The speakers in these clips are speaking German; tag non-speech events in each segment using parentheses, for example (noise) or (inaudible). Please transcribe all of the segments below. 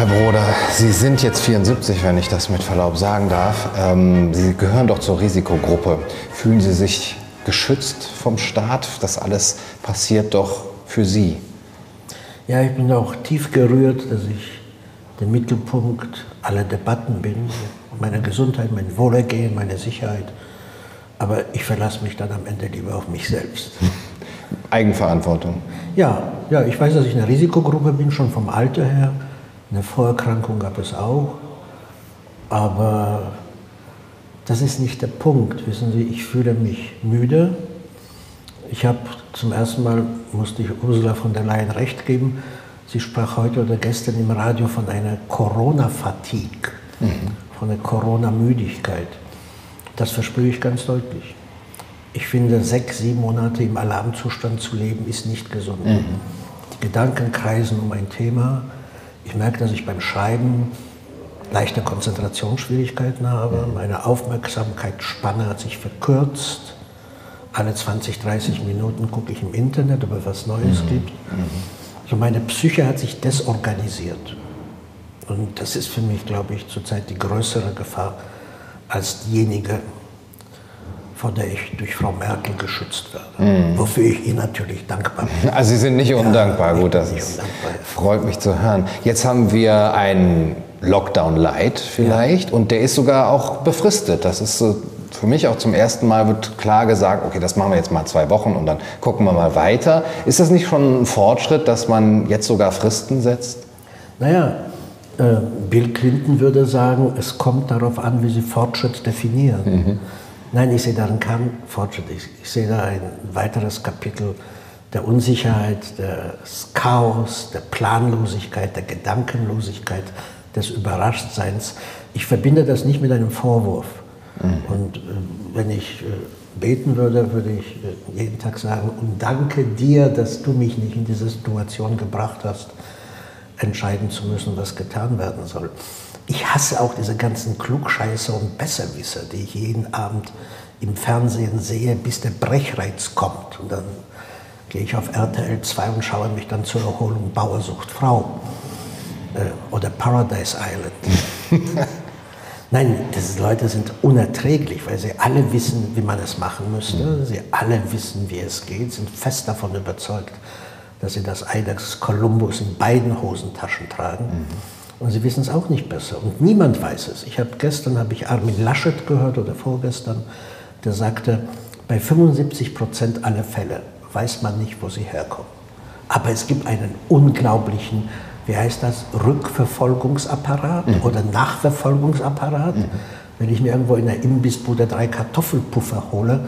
Herr Broder, Sie sind jetzt 74, wenn ich das mit Verlaub sagen darf. Ähm, Sie gehören doch zur Risikogruppe. Fühlen Sie sich geschützt vom Staat? Das alles passiert doch für Sie. Ja, ich bin auch tief gerührt, dass ich der Mittelpunkt aller Debatten bin. Meine Gesundheit, mein Wohlergehen, meine Sicherheit. Aber ich verlasse mich dann am Ende lieber auf mich selbst. (laughs) Eigenverantwortung. Ja, ja, ich weiß, dass ich eine Risikogruppe bin, schon vom Alter her. Eine Vorerkrankung gab es auch. Aber das ist nicht der Punkt. Wissen Sie, ich fühle mich müde. Ich habe zum ersten Mal, musste ich Ursula von der Leyen recht geben, sie sprach heute oder gestern im Radio von einer Corona-Fatigue, mhm. von einer Corona-Müdigkeit. Das verspüre ich ganz deutlich. Ich finde, sechs, sieben Monate im Alarmzustand zu leben, ist nicht gesund. Mhm. Die Gedanken kreisen um ein Thema. Ich merke, dass ich beim Schreiben leichte Konzentrationsschwierigkeiten habe. Mhm. Meine Aufmerksamkeitsspanne hat sich verkürzt. Alle 20, 30 Minuten gucke ich im Internet, ob es was Neues mhm. gibt. Mhm. Also meine Psyche hat sich desorganisiert. Und das ist für mich, glaube ich, zurzeit die größere Gefahr als diejenige, vor der ich durch Frau Merkel geschützt werde. Mhm. Wofür ich Ihnen natürlich dankbar bin. Also Sie sind nicht undankbar, ja, gut, das ist, freut mich zu hören. Jetzt haben wir einen Lockdown Light vielleicht ja. und der ist sogar auch befristet. Das ist so für mich auch zum ersten Mal wird klar gesagt, okay, das machen wir jetzt mal zwei Wochen und dann gucken wir mal weiter. Ist das nicht schon ein Fortschritt, dass man jetzt sogar Fristen setzt? Naja, äh, Bill Clinton würde sagen, es kommt darauf an, wie Sie Fortschritt definieren. Mhm. Nein, ich sehe darin keinen Fortschritt. Ich, ich sehe da ein weiteres Kapitel der Unsicherheit, des Chaos, der Planlosigkeit, der Gedankenlosigkeit, des Überraschtseins. Ich verbinde das nicht mit einem Vorwurf. Mhm. Und äh, wenn ich äh, beten würde, würde ich äh, jeden Tag sagen, und danke dir, dass du mich nicht in diese Situation gebracht hast, entscheiden zu müssen, was getan werden soll. Ich hasse auch diese ganzen Klugscheißer und Besserwisser, die ich jeden Abend im Fernsehen sehe, bis der Brechreiz kommt. Und dann gehe ich auf RTL 2 und schaue mich dann zur Erholung Bauersucht Frau äh, oder Paradise Island. (laughs) Nein, diese Leute sind unerträglich, weil sie alle wissen, wie man es machen müsste. Mhm. Sie alle wissen, wie es geht, sind fest davon überzeugt, dass sie das Ei des Kolumbus in beiden Hosentaschen tragen. Mhm. Und sie wissen es auch nicht besser. Und niemand weiß es. Ich habe gestern habe ich Armin Laschet gehört oder vorgestern, der sagte, bei 75 Prozent aller Fälle weiß man nicht, wo sie herkommen. Aber es gibt einen unglaublichen wie heißt das, Rückverfolgungsapparat mhm. oder Nachverfolgungsapparat. Mhm. Wenn ich mir irgendwo in der Imbissbude drei Kartoffelpuffer hole,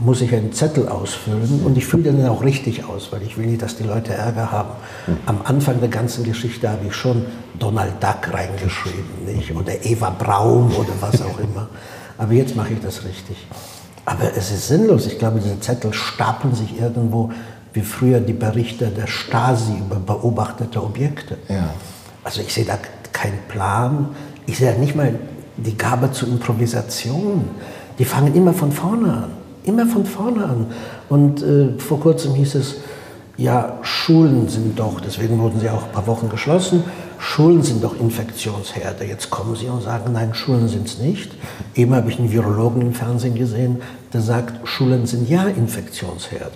muss ich einen Zettel ausfüllen und ich fülle den auch richtig aus, weil ich will nicht, dass die Leute Ärger haben. Mhm. Am Anfang der ganzen Geschichte habe ich schon Donald Duck reingeschrieben nicht? oder Eva Braun oder was auch immer. Aber jetzt mache ich das richtig. Aber es ist sinnlos. Ich glaube, diese Zettel stapeln sich irgendwo wie früher die Berichte der Stasi über beobachtete Objekte. Ja. Also ich sehe da keinen Plan. Ich sehe nicht mal die Gabe zur Improvisation. Die fangen immer von vorne an. Immer von vorne an. Und äh, vor kurzem hieß es, ja, Schulen sind doch, deswegen wurden sie auch ein paar Wochen geschlossen, Schulen sind doch Infektionsherde. Jetzt kommen sie und sagen, nein, Schulen sind es nicht. Eben habe ich einen Virologen im Fernsehen gesehen, der sagt, Schulen sind ja Infektionsherde.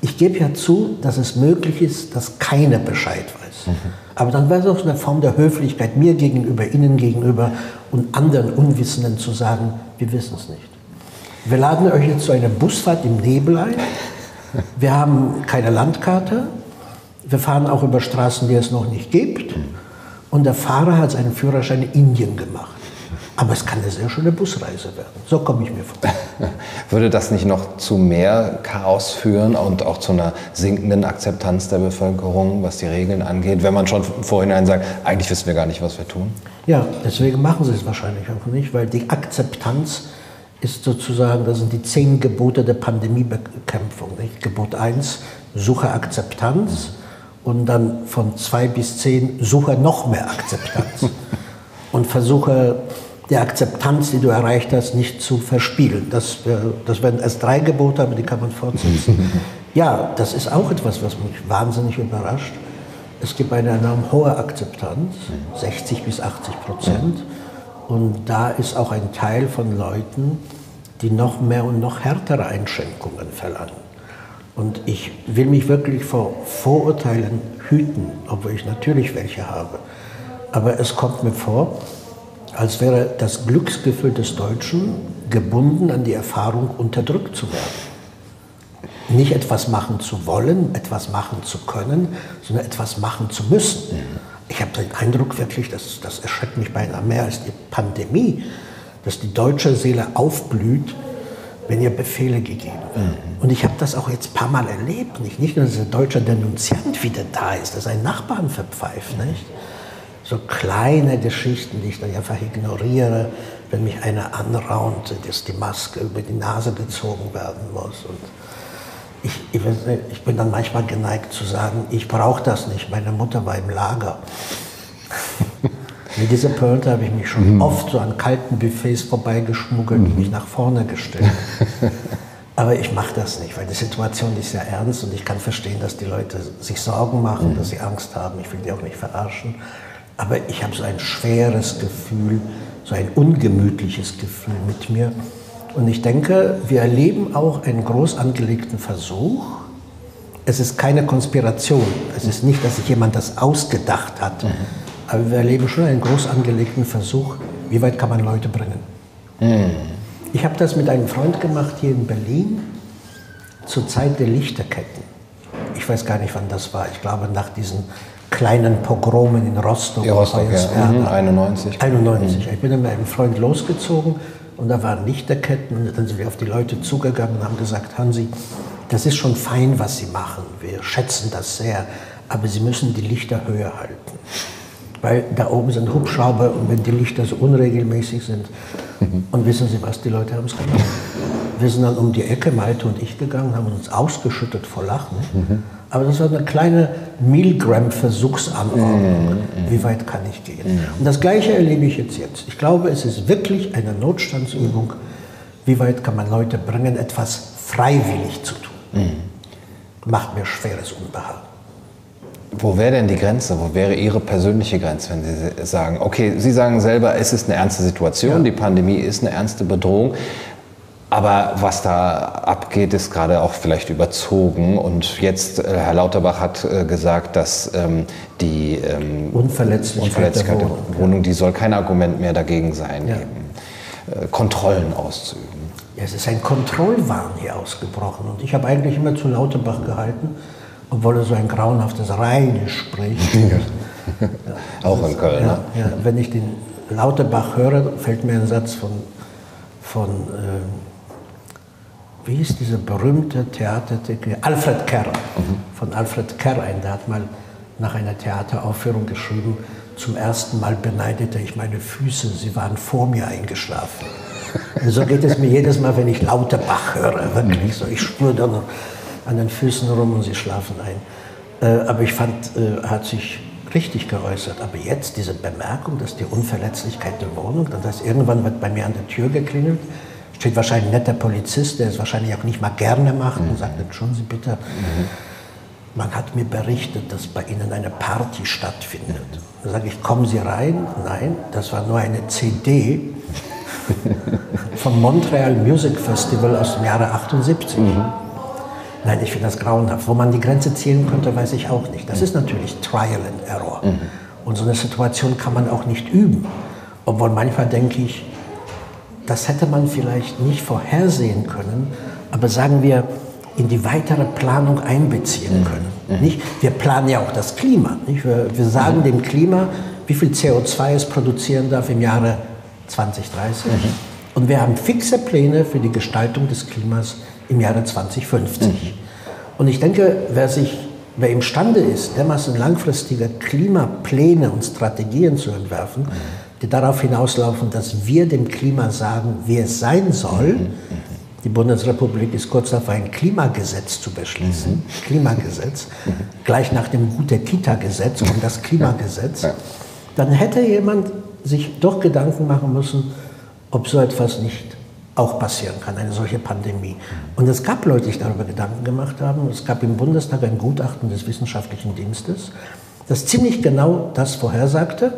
Ich gebe ja zu, dass es möglich ist, dass keiner Bescheid weiß. Mhm. Aber dann wäre es auch eine Form der Höflichkeit mir gegenüber, Ihnen gegenüber und anderen Unwissenden zu sagen, wir wissen es nicht. Wir laden euch jetzt zu einer Busfahrt im Nebel ein. Wir haben keine Landkarte. Wir fahren auch über Straßen, die es noch nicht gibt. Und der Fahrer hat seinen Führerschein in Indien gemacht. Aber es kann eine sehr schöne Busreise werden. So komme ich mir vor. (laughs) Würde das nicht noch zu mehr Chaos führen und auch zu einer sinkenden Akzeptanz der Bevölkerung, was die Regeln angeht, wenn man schon vorhinein sagt, eigentlich wissen wir gar nicht, was wir tun? Ja, deswegen machen sie es wahrscheinlich auch nicht, weil die Akzeptanz ist sozusagen, das sind die zehn Gebote der Pandemiebekämpfung. Nicht? Gebot 1, suche Akzeptanz und dann von zwei bis zehn, suche noch mehr Akzeptanz (laughs) und versuche die Akzeptanz, die du erreicht hast, nicht zu verspielen. Das, das werden erst drei Gebote, aber die kann man fortsetzen. (laughs) ja, das ist auch etwas, was mich wahnsinnig überrascht. es gibt eine enorm hohe Akzeptanz, 60 bis 80 Prozent. Und da ist auch ein Teil von Leuten, die noch mehr und noch härtere Einschränkungen verlangen. Und ich will mich wirklich vor Vorurteilen hüten, obwohl ich natürlich welche habe. Aber es kommt mir vor, als wäre das Glücksgefühl des Deutschen gebunden an die Erfahrung, unterdrückt zu werden. Nicht etwas machen zu wollen, etwas machen zu können, sondern etwas machen zu müssen. Ich habe den Eindruck wirklich, das, das erschreckt mich beinahe mehr als die Pandemie, dass die deutsche Seele aufblüht, wenn ihr Befehle gegeben werden. Mhm. Und ich habe das auch jetzt ein paar Mal erlebt. Nicht, nicht nur, dass der deutsche Denunziant wieder da ist, dass ein Nachbarn verpfeift. Nicht? So kleine Geschichten, die ich dann einfach ignoriere, wenn mich einer anraunt, dass die Maske über die Nase gezogen werden muss. Und ich, ich, ich bin dann manchmal geneigt zu sagen, ich brauche das nicht, meine Mutter war im Lager. Mit dieser Pointe habe ich mich schon mhm. oft so an kalten Buffets vorbeigeschmuggelt und mhm. mich nach vorne gestellt. Aber ich mache das nicht, weil die Situation ist ja ernst und ich kann verstehen, dass die Leute sich Sorgen machen, mhm. dass sie Angst haben. Ich will die auch nicht verarschen. Aber ich habe so ein schweres Gefühl, so ein ungemütliches Gefühl mit mir. Und ich denke, wir erleben auch einen groß angelegten Versuch. Es ist keine Konspiration. Es ist nicht, dass sich jemand das ausgedacht hat. Mhm aber wir erleben schon einen groß angelegten Versuch, wie weit kann man Leute bringen. Mhm. Ich habe das mit einem Freund gemacht hier in Berlin zur Zeit der Lichterketten. Ich weiß gar nicht, wann das war. Ich glaube, nach diesen kleinen Pogromen in Rostock. Ja, Rostock, ja. Mhm, 91. 91. Mhm. Ich bin mit einem Freund losgezogen und da waren Lichterketten und dann sind wir auf die Leute zugegangen und haben gesagt, Hansi, das ist schon fein, was Sie machen. Wir schätzen das sehr, aber Sie müssen die Lichter höher halten weil da oben sind Hubschrauber und wenn die Lichter so unregelmäßig sind. Mhm. Und wissen Sie was, die Leute haben es gemacht. Wir sind dann um die Ecke, Malte und ich gegangen, haben uns ausgeschüttet vor Lachen. Mhm. Aber das war eine kleine Milgram-Versuchsanordnung. Mhm. Wie weit kann ich gehen? Mhm. Und das Gleiche erlebe ich jetzt jetzt. Ich glaube, es ist wirklich eine Notstandsübung. Wie weit kann man Leute bringen, etwas freiwillig zu tun? Mhm. Macht mir schweres Unbehagen. Wo wäre denn die Grenze? Wo wäre Ihre persönliche Grenze, wenn Sie sagen, okay, Sie sagen selber, es ist eine ernste Situation, ja. die Pandemie ist eine ernste Bedrohung, aber was da abgeht, ist gerade auch vielleicht überzogen. Und jetzt, äh, Herr Lauterbach hat äh, gesagt, dass ähm, die ähm, Unverletzlichkeit, Unverletzlichkeit der Wohnung, der Wohnung die soll kein Argument mehr dagegen sein, ja. eben, äh, Kontrollen auszuüben. Ja, es ist ein Kontrollwahn hier ausgebrochen. Und ich habe eigentlich immer zu Lauterbach gehalten, obwohl er so ein grauenhaftes Rheinisch spricht. (laughs) Ja. Auch in Köln. Ja, ja, wenn ich den Lauterbach höre, fällt mir ein Satz von, von äh, wie ist dieser berühmte Theatertitel? Alfred Kerr. Mhm. Von Alfred Kerr ein. Der hat mal nach einer Theateraufführung geschrieben, zum ersten Mal beneidete ich meine Füße, sie waren vor mir eingeschlafen. Und so geht es mir jedes Mal, wenn ich Lauterbach höre, wirklich so. Ich spüre dann an den Füßen rum und sie schlafen ein. Äh, aber ich fand, äh, er hat sich richtig geäußert. Aber jetzt diese Bemerkung, dass die Unverletzlichkeit der Wohnung, das heißt, irgendwann wird bei mir an der Tür geklingelt, steht wahrscheinlich ein netter Polizist, der es wahrscheinlich auch nicht mal gerne macht mhm. und sagt, entschuldigen Sie bitte, mhm. man hat mir berichtet, dass bei Ihnen eine Party stattfindet. Mhm. Dann sage ich, kommen Sie rein? Nein, das war nur eine CD (laughs) vom Montreal Music Festival aus dem Jahre 78. Mhm. Nein, ich finde das grauenhaft. Wo man die Grenze ziehen könnte, weiß ich auch nicht. Das ist natürlich Trial and Error. Mhm. Und so eine Situation kann man auch nicht üben. Obwohl manchmal denke ich, das hätte man vielleicht nicht vorhersehen können, aber sagen wir, in die weitere Planung einbeziehen mhm. können. Mhm. Nicht? Wir planen ja auch das Klima. Nicht? Wir, wir sagen mhm. dem Klima, wie viel CO2 es produzieren darf im Jahre 2030. Mhm. Und wir haben fixe Pläne für die Gestaltung des Klimas im Jahre 2050. Mhm. Und ich denke, wer sich wer imstande ist, dermaßen langfristige Klimapläne und Strategien zu entwerfen. Die darauf hinauslaufen, dass wir dem Klima sagen, wie es sein soll. Mhm. Die Bundesrepublik ist kurz davor, ein Klimagesetz zu beschließen. Mhm. Klimagesetz. Mhm. Gleich nach dem Gute-Kita-Gesetz kommt das Klimagesetz. Ja. Dann hätte jemand sich doch Gedanken machen müssen, ob so etwas nicht auch passieren kann, eine solche Pandemie. Und es gab Leute, die sich darüber Gedanken gemacht haben. Es gab im Bundestag ein Gutachten des Wissenschaftlichen Dienstes, das ziemlich genau das vorhersagte,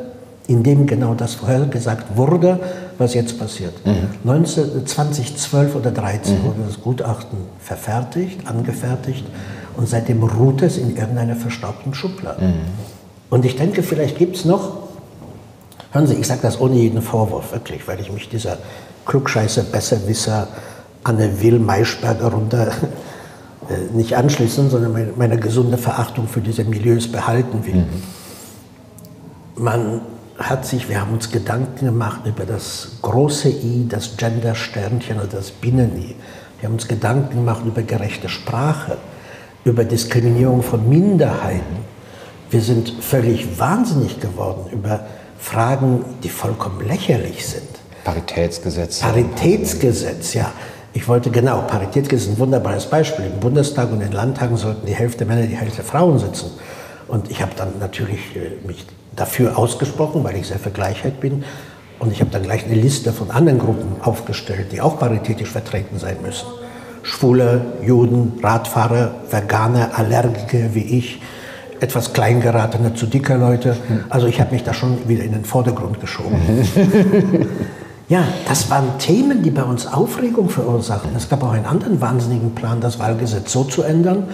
in dem genau das vorhergesagt wurde, was jetzt passiert. Mhm. 19, 2012 oder 2013 mhm. wurde das Gutachten verfertigt, angefertigt und seitdem ruht es in irgendeiner verstaubten Schublade. Mhm. Und ich denke, vielleicht gibt es noch, hören Sie, ich sage das ohne jeden Vorwurf, wirklich, weil ich mich dieser Klugscheißer, Besserwisser, Anne Will, Maischberger runter (laughs) äh, nicht anschließen, sondern meine, meine, gesunde Verachtung für diese Milieus behalten will. Mhm. Man hat sich, wir haben uns Gedanken gemacht über das große I, das Gender-Sternchen oder das Binnen-I. Wir haben uns Gedanken gemacht über gerechte Sprache, über Diskriminierung von Minderheiten. Wir sind völlig wahnsinnig geworden über Fragen, die vollkommen lächerlich sind. Paritätsgesetz. Paritätsgesetz, ja. Ich wollte genau, Paritätsgesetz ist ein wunderbares Beispiel. Im Bundestag und in den Landtagen sollten die Hälfte Männer, die Hälfte Frauen sitzen. Und ich habe dann natürlich äh, mich dafür ausgesprochen, weil ich sehr für Gleichheit bin. Und ich habe dann gleich eine Liste von anderen Gruppen aufgestellt, die auch paritätisch vertreten sein müssen. Schwule, Juden, Radfahrer, Veganer, Allergiker wie ich, etwas kleingeratene, zu dicke Leute. Also ich habe mich da schon wieder in den Vordergrund geschoben. (laughs) ja, das waren Themen, die bei uns Aufregung verursachten. Es gab auch einen anderen wahnsinnigen Plan, das Wahlgesetz so zu ändern,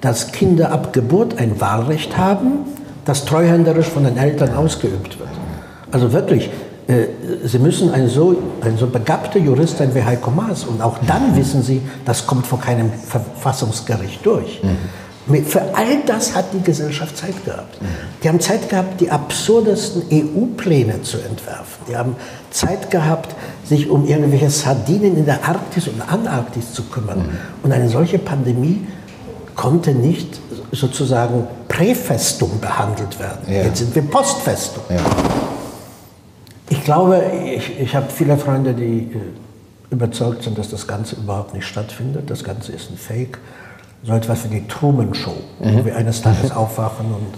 dass Kinder ab Geburt ein Wahlrecht haben, das treuhänderisch von den Eltern ausgeübt wird. Also wirklich, äh, Sie müssen ein so, ein so begabter Jurist sein wie Heiko Maas und auch dann wissen Sie, das kommt vor keinem Verfassungsgericht durch. Mhm. Für all das hat die Gesellschaft Zeit gehabt. Mhm. Die haben Zeit gehabt, die absurdesten EU-Pläne zu entwerfen. Die haben Zeit gehabt, sich um irgendwelche Sardinen in der Arktis und Antarktis zu kümmern. Mhm. Und eine solche Pandemie konnte nicht sozusagen Präfestum behandelt werden. Ja. Jetzt sind wir Postfestum. Ja. Ich glaube, ich, ich habe viele Freunde, die äh, überzeugt sind, dass das Ganze überhaupt nicht stattfindet. Das Ganze ist ein Fake. So etwas wie die Truman Show, mhm. wo wir eines Tages (laughs) aufwachen und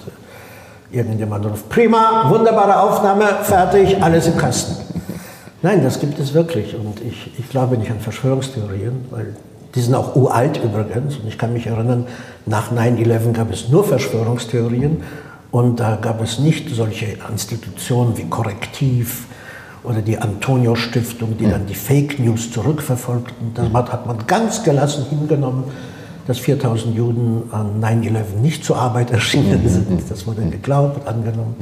äh, irgendjemand ruft, prima, wunderbare Aufnahme, fertig, alles im Kasten. (laughs) Nein, das gibt es wirklich und ich, ich glaube nicht an Verschwörungstheorien, weil die sind auch uralt übrigens. Und ich kann mich erinnern, nach 9-11 gab es nur Verschwörungstheorien. Und da gab es nicht solche Institutionen wie Korrektiv oder die Antonio-Stiftung, die dann die Fake News zurückverfolgten. Das hat man ganz gelassen hingenommen, dass 4000 Juden an 9-11 nicht zur Arbeit erschienen sind. Das wurde geglaubt, angenommen.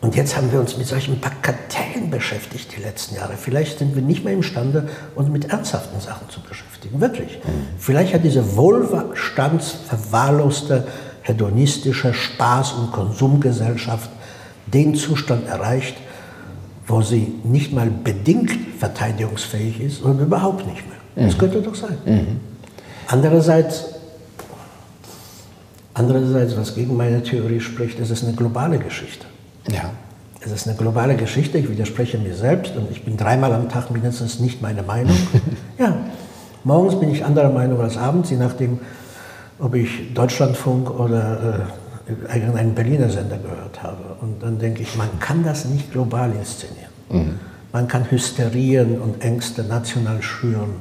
Und jetzt haben wir uns mit solchen Bagatellen beschäftigt die letzten Jahre. Vielleicht sind wir nicht mehr imstande, uns mit ernsthaften Sachen zu beschäftigen. Wirklich. Mhm. Vielleicht hat diese wohlstandsverwahrloste, hedonistische Spaß- und Konsumgesellschaft den Zustand erreicht, wo sie nicht mal bedingt verteidigungsfähig ist, sondern überhaupt nicht mehr. Das mhm. könnte doch sein. Mhm. Andererseits, andererseits, was gegen meine Theorie spricht, ist es eine globale Geschichte. Ja. Es ist eine globale Geschichte, ich widerspreche mir selbst und ich bin dreimal am Tag mindestens nicht meine Meinung. (laughs) ja, morgens bin ich anderer Meinung als abends, je nachdem, ob ich Deutschlandfunk oder äh, irgendeinen Berliner Sender gehört habe. Und dann denke ich, man kann das nicht global inszenieren. Mhm. Man kann Hysterien und Ängste national schüren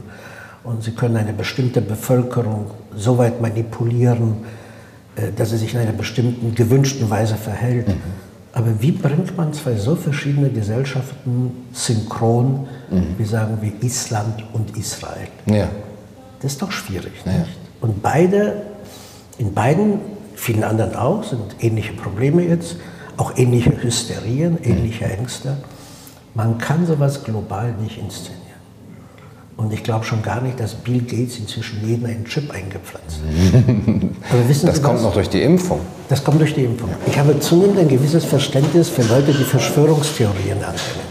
und sie können eine bestimmte Bevölkerung so weit manipulieren, äh, dass sie sich in einer bestimmten gewünschten Weise verhält. Mhm. Aber wie bringt man zwei so verschiedene Gesellschaften synchron, mhm. wir sagen wie Island und Israel? Ja. Das ist doch schwierig. Ja. Nicht? Und beide, in beiden, vielen anderen auch, sind ähnliche Probleme jetzt, auch ähnliche Hysterien, mhm. ähnliche Ängste. Man kann sowas global nicht inszenieren. Und ich glaube schon gar nicht, dass Bill Gates inzwischen jeden einen Chip eingepflanzt hat. das Sie kommt was? noch durch die Impfung. Das kommt durch die Impfung. Ich habe zunehmend ein gewisses Verständnis für Leute, die Verschwörungstheorien anhängen.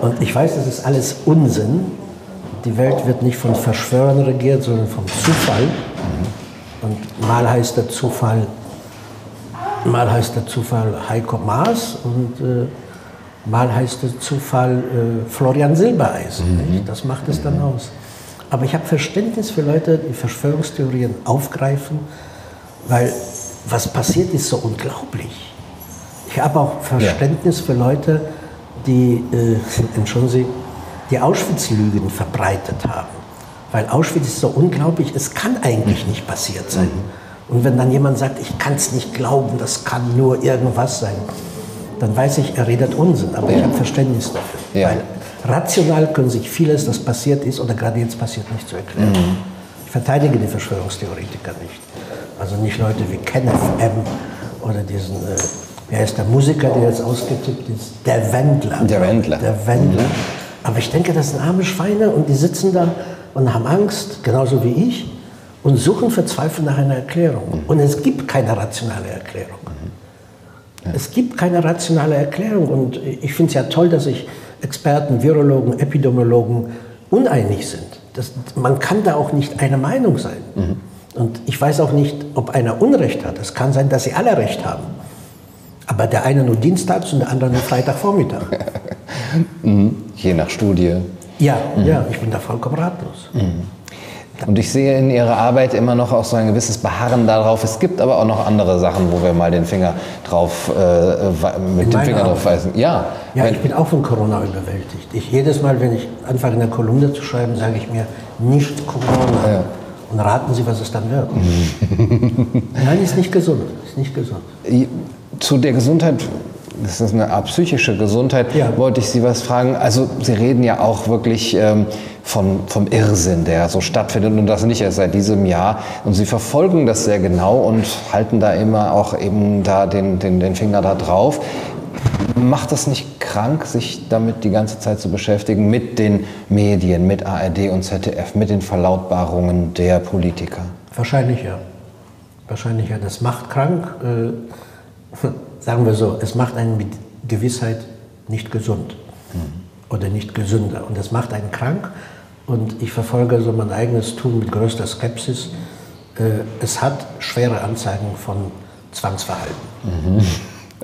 Und ich weiß, das ist alles Unsinn. Die Welt wird nicht von Verschwörern regiert, sondern vom Zufall. Und mal heißt der Zufall, mal heißt der Zufall Heiko Maas und äh, Mal heißt es Zufall äh, Florian Silbereisen. Mhm. Das macht es dann aus. Aber ich habe Verständnis für Leute, die Verschwörungstheorien aufgreifen, weil was passiert ist so unglaublich. Ich habe auch Verständnis ja. für Leute, die, äh, (laughs) entschuldigen Sie, die Auschwitz-Lügen verbreitet haben. Weil Auschwitz ist so unglaublich, es kann eigentlich nicht passiert sein. Mhm. Und wenn dann jemand sagt, ich kann es nicht glauben, das kann nur irgendwas sein, dann weiß ich, er redet Unsinn, aber ja. ich habe Verständnis dafür. Ja. Weil rational können sich vieles, das passiert ist oder gerade jetzt passiert, nicht zu erklären. Mhm. Ich verteidige die Verschwörungstheoretiker nicht. Also nicht Leute wie Kenneth M. oder diesen, äh, wer ist der Musiker, der jetzt ausgetippt ist? Der Wendler. Der Wendler. Der Wendler. Mhm. Aber ich denke, das sind arme Schweine und die sitzen da und haben Angst, genauso wie ich, und suchen verzweifelt nach einer Erklärung. Mhm. Und es gibt keine rationale Erklärung. Mhm. Ja. Es gibt keine rationale Erklärung. Und ich finde es ja toll, dass sich Experten, Virologen, Epidemiologen uneinig sind. Das, man kann da auch nicht einer Meinung sein. Mhm. Und ich weiß auch nicht, ob einer Unrecht hat. Es kann sein, dass sie alle Recht haben. Aber der eine nur dienstags und der andere nur Freitagvormittag. (laughs) mhm. Je nach Studie. Ja, mhm. ja, ich bin da vollkommen ratlos. Und ich sehe in Ihrer Arbeit immer noch auch so ein gewisses Beharren darauf. Es gibt aber auch noch andere Sachen, wo wir mal den Finger drauf, äh, mit dem Finger drauf weisen. Ja, ja ich bin auch von Corona überwältigt. Ich, jedes Mal, wenn ich anfange, eine Kolumne zu schreiben, sage ich mir, nicht Corona. Ja. Und raten Sie, was es dann wird. (laughs) Nein, ist nicht gesund. Ist nicht gesund. Zu der Gesundheit das ist eine Art psychische Gesundheit, ja. wollte ich Sie was fragen. Also Sie reden ja auch wirklich ähm, von, vom Irrsinn, der so stattfindet und das nicht erst seit diesem Jahr. Und Sie verfolgen das sehr genau und halten da immer auch eben da den, den, den Finger da drauf. Macht das nicht krank, sich damit die ganze Zeit zu beschäftigen, mit den Medien, mit ARD und ZDF, mit den Verlautbarungen der Politiker? Wahrscheinlich ja. Wahrscheinlich ja. Das macht krank. Äh, (laughs) sagen wir so, es macht einen mit Gewissheit nicht gesund mhm. oder nicht gesünder. Und das macht einen krank. Und ich verfolge so mein eigenes Tun mit größter Skepsis. Äh, es hat schwere Anzeigen von Zwangsverhalten. Mhm.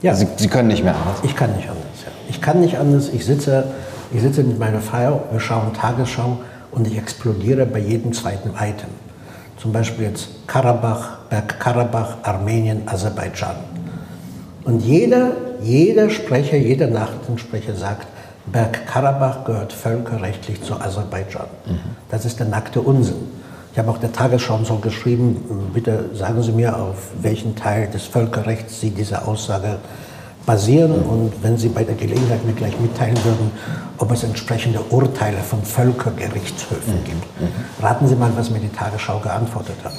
Ja. Sie, Sie, können nicht mehr anders? Ich kann nicht anders. Ja. Ich kann nicht anders. Ich sitze, ich sitze mit meiner Frau, wir schauen Tagesschau und ich explodiere bei jedem zweiten Item. Zum Beispiel jetzt Karabach, Bergkarabach, Armenien, Aserbaidschan. Und jeder, jeder Sprecher, jeder Nachrichtensprecher sagt, Bergkarabach gehört völkerrechtlich zu Aserbaidschan. Mhm. Das ist der nackte Unsinn. Ich habe auch der Tagesschau so geschrieben, bitte sagen Sie mir, auf welchen Teil des Völkerrechts Sie diese Aussage basieren und wenn Sie bei der Gelegenheit mir gleich mitteilen würden, ob es entsprechende Urteile von Völkergerichtshöfen mhm. gibt. Mhm. Raten Sie mal, was mir die Tagesschau geantwortet hat.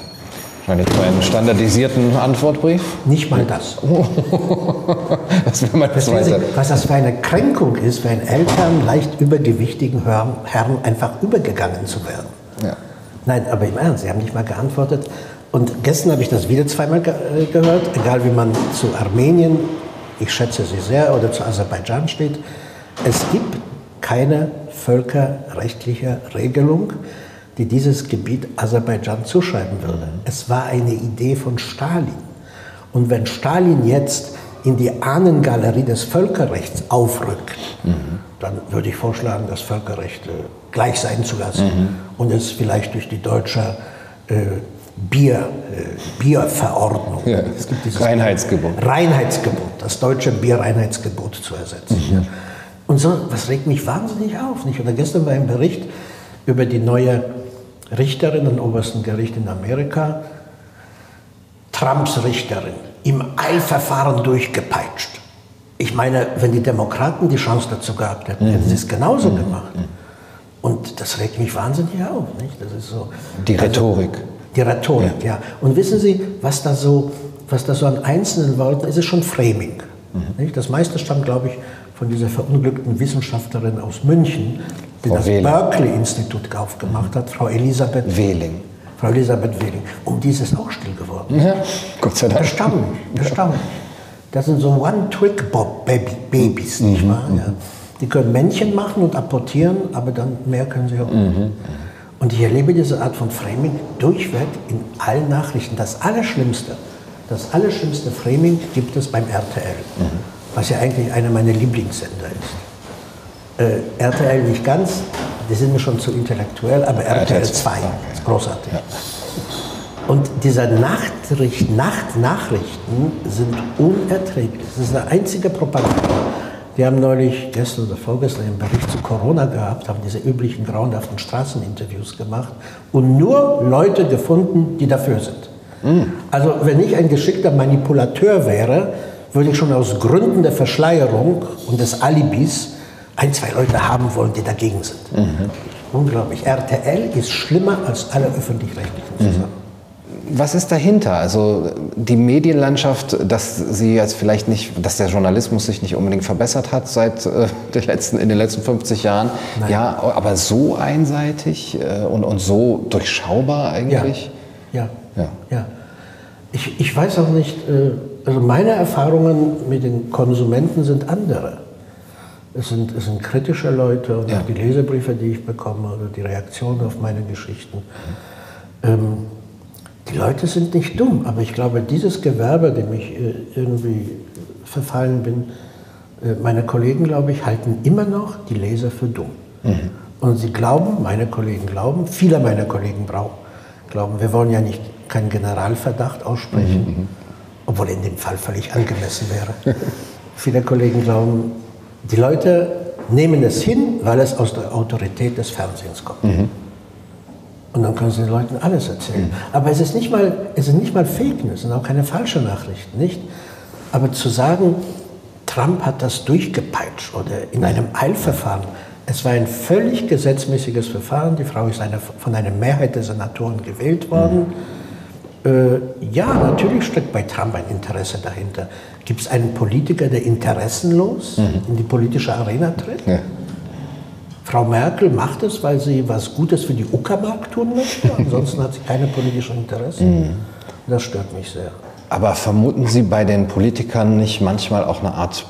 Wahrscheinlich zu einem standardisierten Antwortbrief? Nicht mal das. (laughs) das wäre mal das Sie, was das für eine Kränkung ist, wenn Eltern leicht übergewichtigen Herren einfach übergegangen zu werden. Ja. Nein, aber im Ernst, Sie haben nicht mal geantwortet. Und gestern habe ich das wieder zweimal ge äh, gehört, egal wie man zu Armenien, ich schätze sie sehr, oder zu Aserbaidschan steht. Es gibt keine völkerrechtliche Regelung, die dieses Gebiet Aserbaidschan zuschreiben würde. Es war eine Idee von Stalin. Und wenn Stalin jetzt in die Ahnengalerie des Völkerrechts aufrückt, mhm. dann würde ich vorschlagen, das Völkerrecht äh, gleich sein zu lassen mhm. und es vielleicht durch die deutsche äh, Bier, äh, Bierverordnung, ja. es gibt dieses Reinheitsgebot. Reinheitsgebot, das deutsche Bierreinheitsgebot zu ersetzen. Mhm. Und so, was regt mich wahnsinnig auf. Nicht? Oder gestern war ein Bericht über die neue Richterin am obersten Gericht in Amerika, Trumps Richterin, im Eilverfahren durchgepeitscht. Ich meine, wenn die Demokraten die Chance dazu gehabt hätten, hätten sie es genauso mhm. gemacht. Und das regt mich wahnsinnig auf. Nicht? Das ist so, die also Rhetorik. Die Rhetorik, ja. ja. Und wissen Sie, was da so, was da so an einzelnen Worten ist, ist schon Framing. Mhm. Das meiste stammt, glaube ich, von dieser verunglückten Wissenschaftlerin aus München, die Frau das Berkeley-Institut aufgemacht hat, Frau Elisabeth Wehling. Frau Elisabeth Wehling. Um die ist es auch still geworden. Ja, Gott sei Dank. Erstaunlich, erstaunlich. Das sind so One-Trick-Babys, nicht mhm, wahr? Ja. Mhm. Die können Männchen machen und apportieren, aber dann mehr können sie auch nicht. Mhm. Und ich erlebe diese Art von Framing durchweg in allen Nachrichten. Das Allerschlimmste, das Allerschlimmste Framing gibt es beim RTL, mhm. Was ja eigentlich einer meiner Lieblingssender ist. Äh, RTL nicht ganz, die sind mir schon zu intellektuell, aber RTL 2 ist großartig. Ja. Und diese Nachtricht, Nachtnachrichten sind unerträglich. Das ist eine einzige Propaganda. Wir haben neulich, gestern oder vorgestern, einen Bericht zu Corona gehabt, haben diese üblichen grauenhaften Straßeninterviews gemacht und nur Leute gefunden, die dafür sind. Also wenn ich ein geschickter Manipulateur wäre, würde ich schon aus Gründen der Verschleierung und des Alibis ein, zwei Leute haben wollen, die dagegen sind. Mhm. Unglaublich. RTL ist schlimmer als alle öffentlich-rechtlichen zusammen. Was ist dahinter? Also die Medienlandschaft, dass sie jetzt vielleicht nicht, dass der Journalismus sich nicht unbedingt verbessert hat seit äh, (laughs) den letzten, in den letzten 50 Jahren. Nein. Ja, aber so einseitig äh, und, und so durchschaubar eigentlich. Ja, ja, ja. ja. Ich, ich weiß auch nicht, äh, also meine Erfahrungen mit den Konsumenten sind andere. Es sind, es sind kritische Leute und ja. auch die Lesebriefe, die ich bekomme oder die Reaktionen auf meine Geschichten. Ähm, die Leute sind nicht dumm, aber ich glaube, dieses Gewerbe, dem ich äh, irgendwie verfallen bin, äh, meine Kollegen, glaube ich, halten immer noch die Leser für dumm. Mhm. Und sie glauben, meine Kollegen glauben, viele meiner Kollegen brauchen, glauben, wir wollen ja nicht keinen Generalverdacht aussprechen, mhm. Obwohl in dem Fall völlig angemessen wäre. (laughs) viele Kollegen glauben, die Leute nehmen es hin, weil es aus der Autorität des Fernsehens kommt. Mhm. Und dann können Sie den Leuten alles erzählen. Mhm. Aber es ist, nicht mal, es ist nicht mal Fake News, es sind auch keine falschen Nachrichten, nicht? Aber zu sagen, Trump hat das durchgepeitscht oder in einem Eilverfahren, es war ein völlig gesetzmäßiges Verfahren, die Frau ist eine, von einer Mehrheit der Senatoren gewählt worden. Mhm. Äh, ja, natürlich steckt bei Trump ein Interesse dahinter. Gibt es einen Politiker, der interessenlos mhm. in die politische Arena tritt? Ja. Frau Merkel macht es, weil sie was Gutes für die Uckermark tun möchte. (laughs) Ansonsten hat sie keine politischen Interessen. Mhm. Das stört mich sehr. Aber vermuten Sie bei den Politikern nicht manchmal auch eine Art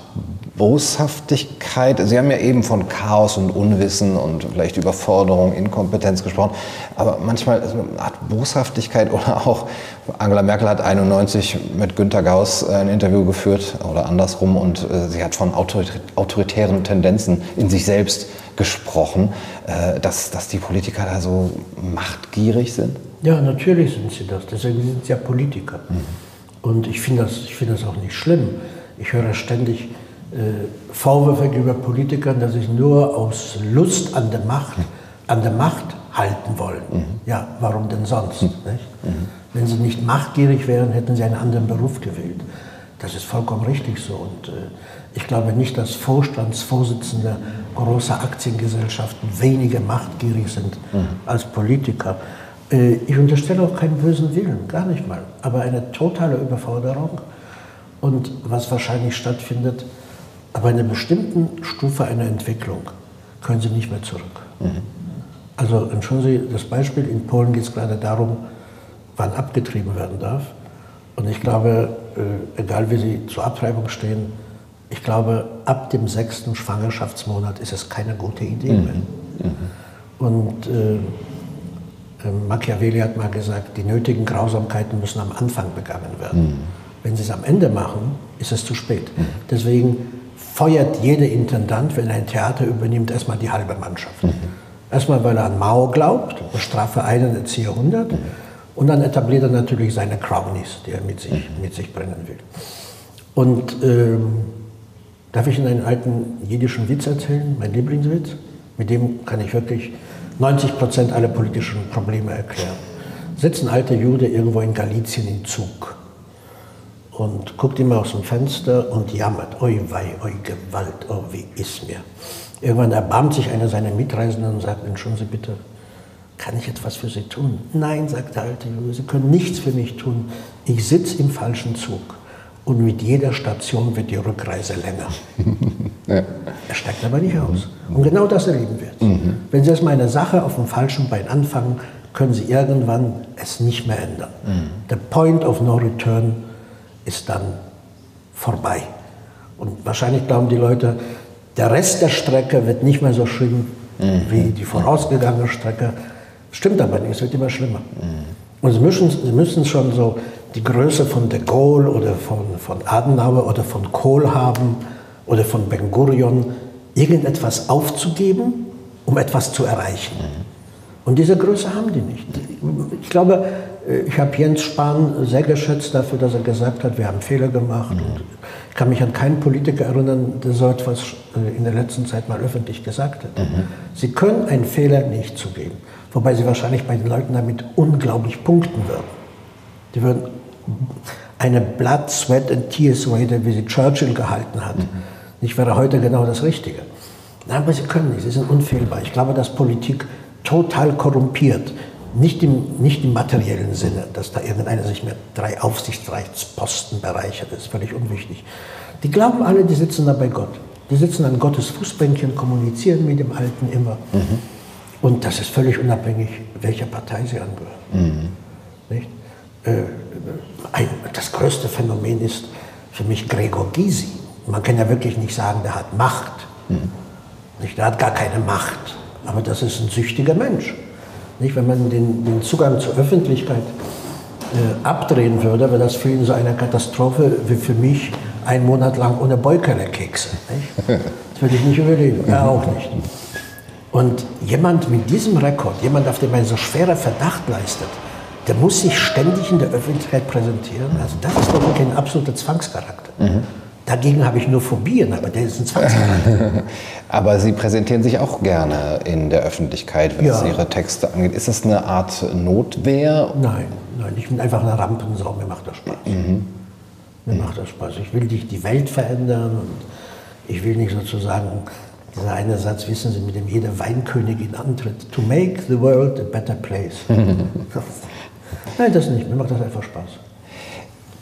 Boshaftigkeit? Sie haben ja eben von Chaos und Unwissen und vielleicht Überforderung, Inkompetenz gesprochen. Aber manchmal eine Art Boshaftigkeit oder auch Angela Merkel hat 91 mit Günter Gauss ein Interview geführt oder andersrum und äh, sie hat von autoritären Tendenzen in sich selbst gesprochen, äh, dass, dass die Politiker da so machtgierig sind? Ja, natürlich sind sie das. Deswegen sind sie ja Politiker. Mhm. Und ich finde das, find das auch nicht schlimm. Ich höre ständig äh, Vorwürfe gegenüber Politikern, dass sie nur aus Lust an der Macht, an der Macht halten wollen. Mhm. Ja, warum denn sonst? Mhm. mhm. Wenn sie nicht machtgierig wären, hätten sie einen anderen Beruf gewählt. Das ist vollkommen richtig so. Und äh, ich glaube nicht, dass Vorstandsvorsitzende großer Aktiengesellschaften weniger machtgierig sind mhm. als Politiker. Äh, ich unterstelle auch keinen bösen Willen, gar nicht mal. Aber eine totale Überforderung. Und was wahrscheinlich stattfindet, aber in einer bestimmten Stufe einer Entwicklung können sie nicht mehr zurück. Mhm. Also entschuldigen Sie das Beispiel, in Polen geht es gerade darum, wann abgetrieben werden darf. Und ich glaube, äh, egal wie Sie zur Abtreibung stehen, ich glaube, ab dem sechsten Schwangerschaftsmonat ist es keine gute Idee mehr. Mhm. Mhm. Und äh, äh, Machiavelli hat mal gesagt, die nötigen Grausamkeiten müssen am Anfang begangen werden. Mhm. Wenn Sie es am Ende machen, ist es zu spät. Mhm. Deswegen feuert jeder Intendant, wenn er ein Theater übernimmt, erstmal die halbe Mannschaft. Mhm. Erstmal, weil er an Mao glaubt, strafe einen, erziehe 100. Mhm. Und dann etabliert er natürlich seine Crownies, die er mit sich, mhm. mit sich bringen will. Und ähm, Darf ich Ihnen einen alten jiddischen Witz erzählen, mein Lieblingswitz? Mit dem kann ich wirklich 90 Prozent aller politischen Probleme erklären. Sitzt ein alter Jude irgendwo in Galizien im Zug und guckt immer aus dem Fenster und jammert, oi wei, oi Gewalt, oh wie ist mir. Irgendwann erbarmt sich einer seiner Mitreisenden und sagt, entschuldigen Sie bitte, kann ich etwas für Sie tun? Nein, sagt der alte Jude, Sie können nichts für mich tun. Ich sitze im falschen Zug und mit jeder Station wird die Rückreise länger. (laughs) ja. Er steigt aber nicht aus. Und genau das erleben wir. Mhm. Wenn Sie erstmal eine Sache auf dem falschen Bein anfangen, können Sie irgendwann es nicht mehr ändern. Mhm. Der Point of No Return ist dann vorbei. Und wahrscheinlich glauben die Leute, der Rest der Strecke wird nicht mehr so schlimm mhm. wie die vorausgegangene Strecke. Stimmt aber nicht, es wird immer schlimmer. Mhm. Und Sie müssen, Sie müssen schon so die Größe von de Gaulle oder von, von Adenauer oder von Kohl haben oder von Ben Gurion, irgendetwas aufzugeben, um etwas zu erreichen. Mhm. Und diese Größe haben die nicht. Ich glaube, ich habe Jens Spahn sehr geschätzt dafür, dass er gesagt hat, wir haben Fehler gemacht. Mhm. Ich kann mich an keinen Politiker erinnern, der so etwas äh, in der letzten Zeit mal öffentlich gesagt hat. Mhm. Sie können einen Fehler nicht zugeben, wobei sie wahrscheinlich bei den Leuten damit unglaublich punkten würden. Die würden eine Blood, Sweat and Tears Rede, wie sie Churchill gehalten hat. Mhm. Nicht wäre heute genau das Richtige. Nein, aber sie können nicht, sie sind unfehlbar. Ich glaube, dass Politik total korrumpiert. Nicht im, nicht im materiellen Sinne, dass da irgendeiner sich mit drei Aufsichtsrechtsposten bereichert, das ist völlig unwichtig. Die glauben alle, die sitzen da bei Gott. Die sitzen an Gottes Fußbänkchen, kommunizieren mit dem Alten immer. Mhm. Und das ist völlig unabhängig, welcher Partei sie angehören. Mhm. Nicht? Äh, ein, das größte Phänomen ist für mich Gregor Gysi. Man kann ja wirklich nicht sagen, der hat Macht. Mhm. Nicht? Der hat gar keine Macht. Aber das ist ein süchtiger Mensch. Nicht? Wenn man den, den Zugang zur Öffentlichkeit äh, abdrehen würde, wäre das für ihn so eine Katastrophe wie für mich ein Monat lang ohne Beukerle-Kekse. Das würde ich nicht überleben, er auch nicht. Und jemand mit diesem Rekord, jemand, auf dem ein so schwerer Verdacht leistet, der muss sich ständig in der Öffentlichkeit präsentieren. Also das ist doch wirklich ein absoluter Zwangscharakter. Mhm. Dagegen habe ich nur Phobien, aber der ist ein Zwangscharakter. (laughs) aber Sie präsentieren sich auch gerne in der Öffentlichkeit, was ja. Ihre Texte angeht. Ist das eine Art Notwehr? Nein, nein, ich bin einfach eine Rampensau, mir macht das Spaß. Mhm. Mir mhm. macht das Spaß. Ich will nicht die Welt verändern und ich will nicht sozusagen, dieser eine Satz, wissen Sie, mit dem jede Weinkönigin antritt, to make the world a better place. (laughs) Nein, das nicht, mir macht das einfach Spaß.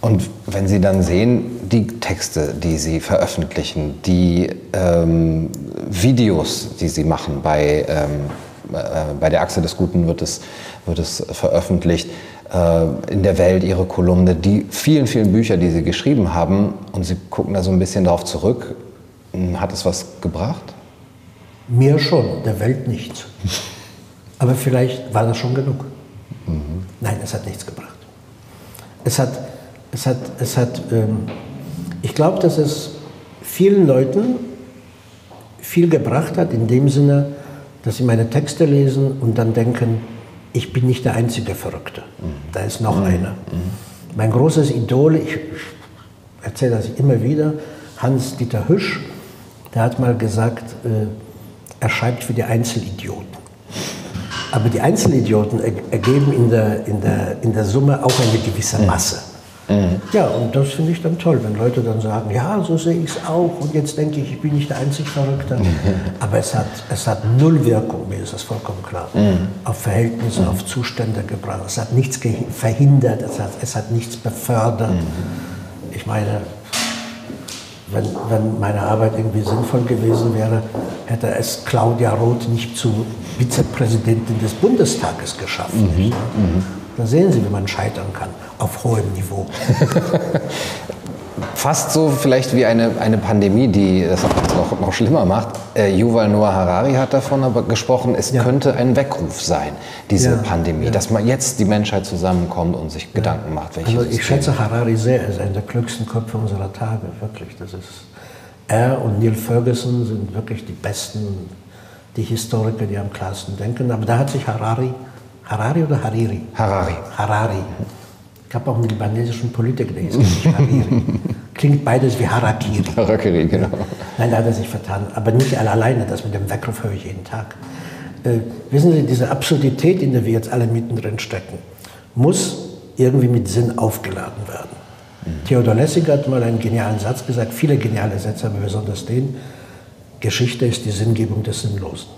Und wenn Sie dann sehen, die Texte, die Sie veröffentlichen, die ähm, Videos, die Sie machen, bei, ähm, äh, bei der Achse des Guten wird es, wird es veröffentlicht, äh, in der Welt Ihre Kolumne, die vielen, vielen Bücher, die Sie geschrieben haben, und Sie gucken da so ein bisschen darauf zurück, hm, hat es was gebracht? Mir schon, der Welt nichts. Aber vielleicht war das schon genug. Mhm. Nein, es hat nichts gebracht. Es hat es hat, es hat ähm, ich glaube, dass es vielen Leuten viel gebracht hat, in dem Sinne, dass sie meine Texte lesen und dann denken, ich bin nicht der einzige Verrückte. Mhm. Da ist noch mhm. einer. Mhm. Mein großes Idol, ich, ich erzähle das immer wieder, Hans-Dieter Hüsch, der hat mal gesagt, äh, er schreibt für die Einzelidioten. Aber die Einzelidioten ergeben in der, in der, in der Summe auch eine gewisse Masse. Mhm. Ja, und das finde ich dann toll, wenn Leute dann sagen, ja, so sehe ich es auch und jetzt denke ich, ich bin nicht der einzig Verrückte. Mhm. (laughs) Aber es hat, es hat null Wirkung, mir ist das vollkommen klar, mhm. auf Verhältnisse, auf Zustände gebracht. Es hat nichts verhindert, es hat, es hat nichts befördert. Ich meine, wenn, wenn meine Arbeit irgendwie sinnvoll gewesen wäre, hätte es Claudia Roth nicht zu Vizepräsidentin des Bundestages geschafft. Mhm. Mhm. Da sehen Sie, wie man scheitern kann auf hohem Niveau. (laughs) Fast so vielleicht wie eine, eine Pandemie, die das noch, noch schlimmer macht. Äh, Yuval Noah Harari hat davon aber gesprochen, es ja. könnte ein Weckruf sein, diese ja, Pandemie, ja. dass man jetzt die Menschheit zusammenkommt und sich Gedanken macht. Also ich schätze Harari sehr, er ist einer der klügsten Köpfe unserer Tage, wirklich. Das ist, er und Neil Ferguson sind wirklich die besten, die Historiker, die am klarsten denken. Aber da hat sich Harari, Harari oder Hariri? Harari. Harari ich habe auch einen libanesischen Politiker, der Hariri. Klingt beides wie Harakiri. Harakiri, genau. Nein, da hat er sich vertan. Aber nicht alleine, das mit dem Weckruf höre ich jeden Tag. Äh, wissen Sie, diese Absurdität, in der wir jetzt alle mittendrin stecken, muss irgendwie mit Sinn aufgeladen werden. Mhm. Theodor Lessig hat mal einen genialen Satz gesagt, viele geniale Sätze, aber besonders den, Geschichte ist die Sinngebung des Sinnlosen.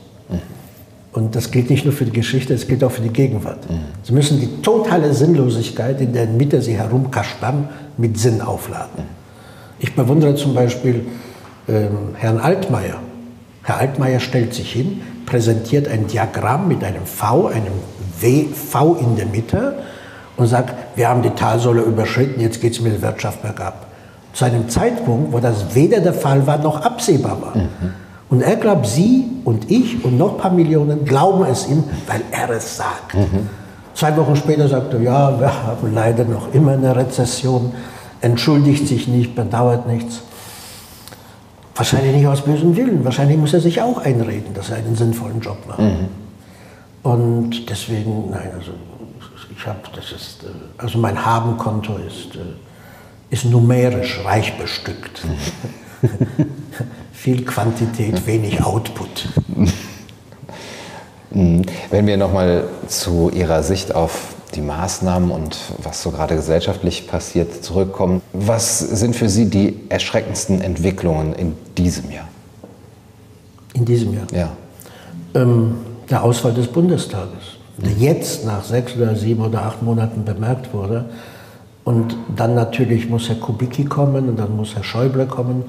Mhm. Und das gilt nicht nur für die Geschichte, es gilt auch für die Gegenwart. Mhm. Sie müssen die totale Sinnlosigkeit, in der Mitte sie herumkaspern, mit Sinn aufladen. Ich bewundere zum Beispiel ähm, Herrn Altmaier. Herr Altmaier stellt sich hin, präsentiert ein Diagramm mit einem V, einem w, V in der Mitte und sagt, wir haben die Talsäule überschritten, jetzt geht es mit der Wirtschaft bergab. Zu einem Zeitpunkt, wo das weder der Fall war noch absehbar war. Mhm. Und er glaubt, Sie und ich und noch ein paar Millionen glauben es ihm, weil er es sagt. Mhm. Zwei Wochen später sagt er, ja, wir haben leider noch immer eine Rezession, entschuldigt sich nicht, bedauert nichts. Wahrscheinlich nicht aus bösem Willen, wahrscheinlich muss er sich auch einreden, dass er einen sinnvollen Job macht. Mhm. Und deswegen, nein, also ich habe, das ist, äh, also mein Habenkonto ist, äh, ist numerisch reich bestückt. Mhm. (laughs) viel Quantität, wenig Output. Mhm. Wenn wir nochmal zu Ihrer Sicht auf, die Maßnahmen und was so gerade gesellschaftlich passiert zurückkommen. Was sind für Sie die erschreckendsten Entwicklungen in diesem Jahr? In diesem Jahr? Ja. Ähm, der Ausfall des Bundestages, der jetzt nach sechs oder sieben oder acht Monaten bemerkt wurde. Und dann natürlich muss Herr Kubicki kommen und dann muss Herr Schäuble kommen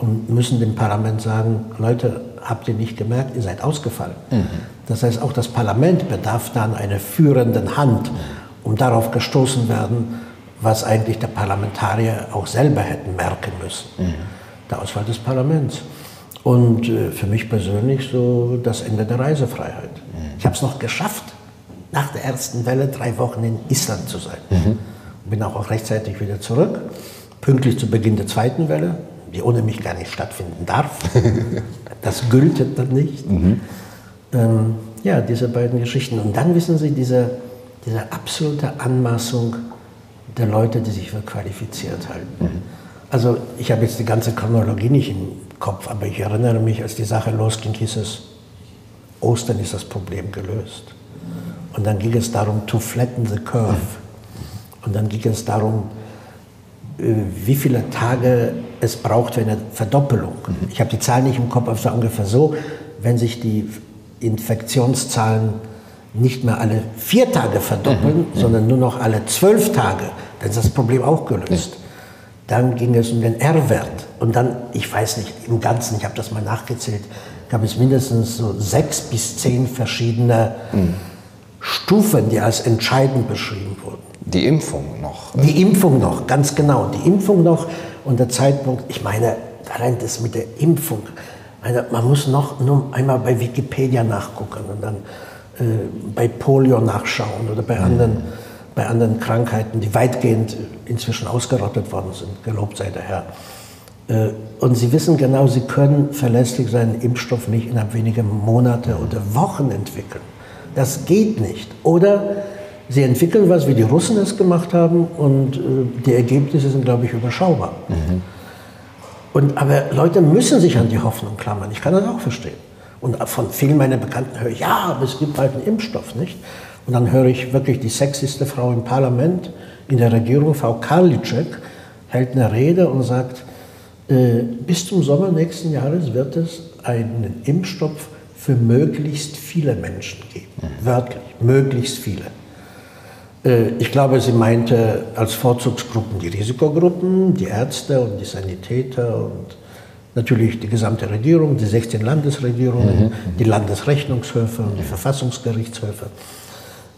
und müssen dem Parlament sagen, Leute, habt ihr nicht gemerkt, ihr seid ausgefallen. Mhm. Das heißt, auch das Parlament bedarf dann einer führenden Hand, um darauf gestoßen werden, was eigentlich der Parlamentarier auch selber hätten merken müssen. Mhm. Der Ausfall des Parlaments. Und äh, für mich persönlich so das Ende der Reisefreiheit. Mhm. Ich habe es noch geschafft, nach der ersten Welle drei Wochen in Island zu sein. Mhm. Bin auch, auch rechtzeitig wieder zurück, pünktlich zu Beginn der zweiten Welle, die ohne mich gar nicht stattfinden darf. (laughs) das gültet dann nicht. Mhm. Ähm, ja, diese beiden Geschichten. Und dann wissen Sie, diese, diese absolute Anmaßung der Leute, die sich für qualifiziert halten. Mhm. Also ich habe jetzt die ganze Chronologie nicht im Kopf, aber ich erinnere mich, als die Sache losging, hieß es, Ostern ist das Problem gelöst. Und dann ging es darum, to flatten the curve. Und dann ging es darum, äh, wie viele Tage es braucht eine Verdoppelung. Ich habe die Zahl nicht im Kopf, aber es war ungefähr so, wenn sich die Infektionszahlen nicht mehr alle vier Tage verdoppeln, mhm. sondern nur noch alle zwölf Tage, dann ist das Problem auch gelöst. Dann ging es um den R-Wert. Und dann, ich weiß nicht, im Ganzen, ich habe das mal nachgezählt, gab es mindestens so sechs bis zehn verschiedene mhm. Stufen, die als entscheidend beschrieben wurden. Die Impfung noch. Die Impfung noch, ganz genau. Die Impfung noch und der Zeitpunkt, ich meine, allein das mit der Impfung, meine, man muss noch nur einmal bei Wikipedia nachgucken und dann äh, bei Polio nachschauen oder bei, mhm. anderen, bei anderen Krankheiten, die weitgehend inzwischen ausgerottet worden sind, gelobt sei der Herr. Äh, und Sie wissen genau, Sie können verlässlich seinen Impfstoff nicht innerhalb weniger Monate oder Wochen entwickeln. Das geht nicht. Oder Sie entwickeln was, wie die Russen es gemacht haben, und äh, die Ergebnisse sind, glaube ich, überschaubar. Mhm. Und, aber Leute müssen sich an die Hoffnung klammern. Ich kann das auch verstehen. Und von vielen meiner Bekannten höre ich, ja, aber es gibt bald einen Impfstoff, nicht? Und dann höre ich wirklich die sexyste Frau im Parlament, in der Regierung, Frau Karliczek, hält eine Rede und sagt, äh, bis zum Sommer nächsten Jahres wird es einen Impfstoff für möglichst viele Menschen geben. Mhm. Wörtlich, möglichst viele. Äh, ich glaube, sie meinte als Vorzugsgruppen die Risikogruppen, die Ärzte und die Sanitäter und natürlich die gesamte Regierung, die 16 Landesregierungen, mhm. die Landesrechnungshöfe und die Verfassungsgerichtshöfe.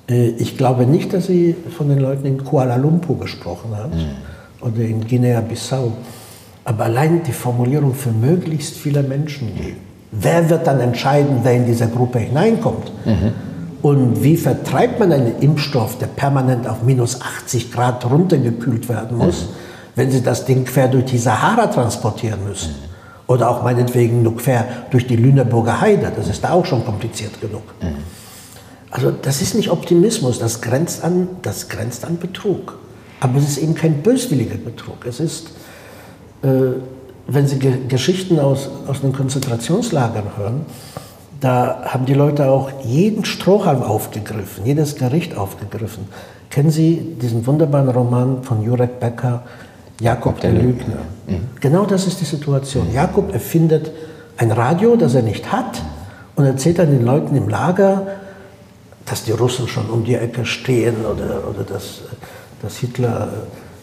Äh, ich glaube nicht, dass sie von den Leuten in Kuala Lumpur gesprochen hat mhm. oder in Guinea-Bissau. Aber allein die Formulierung für möglichst viele Menschen geben. Wer wird dann entscheiden, wer in diese Gruppe hineinkommt? Mhm. Und wie vertreibt man einen Impfstoff, der permanent auf minus 80 Grad runtergekühlt werden muss, mhm. wenn Sie das Ding quer durch die Sahara transportieren müssen? Mhm. Oder auch meinetwegen nur quer durch die Lüneburger Heide. Das ist da auch schon kompliziert genug. Mhm. Also das ist nicht Optimismus, das grenzt, an, das grenzt an Betrug. Aber es ist eben kein böswilliger Betrug. Es ist, äh, wenn Sie Ge Geschichten aus, aus den Konzentrationslagern hören, da haben die Leute auch jeden Strohhalm aufgegriffen, jedes Gericht aufgegriffen. Kennen Sie diesen wunderbaren Roman von Jurek Becker, Jakob der, der Lügner? Mhm. Genau das ist die Situation. Jakob erfindet ein Radio, das er nicht hat, und erzählt dann den Leuten im Lager, dass die Russen schon um die Ecke stehen oder, oder dass, dass Hitler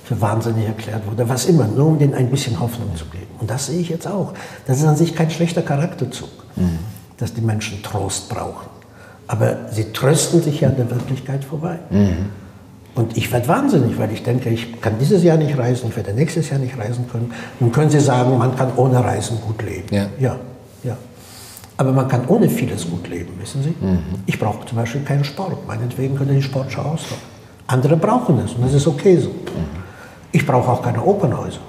für wahnsinnig erklärt wurde, was immer, nur um denen ein bisschen Hoffnung zu geben. Und das sehe ich jetzt auch. Das ist an sich kein schlechter Charakterzug. Mhm dass die Menschen Trost brauchen. Aber sie trösten sich ja an der Wirklichkeit vorbei. Mhm. Und ich werde wahnsinnig, weil ich denke, ich kann dieses Jahr nicht reisen, ich werde nächstes Jahr nicht reisen können. Nun können Sie sagen, man kann ohne Reisen gut leben. Ja, ja. ja. Aber man kann ohne vieles gut leben, wissen Sie? Mhm. Ich brauche zum Beispiel keinen Sport. Meinetwegen könnte die Sportschau ausfallen. Andere brauchen es und das ist okay so. Mhm. Ich brauche auch keine Opernhäuser.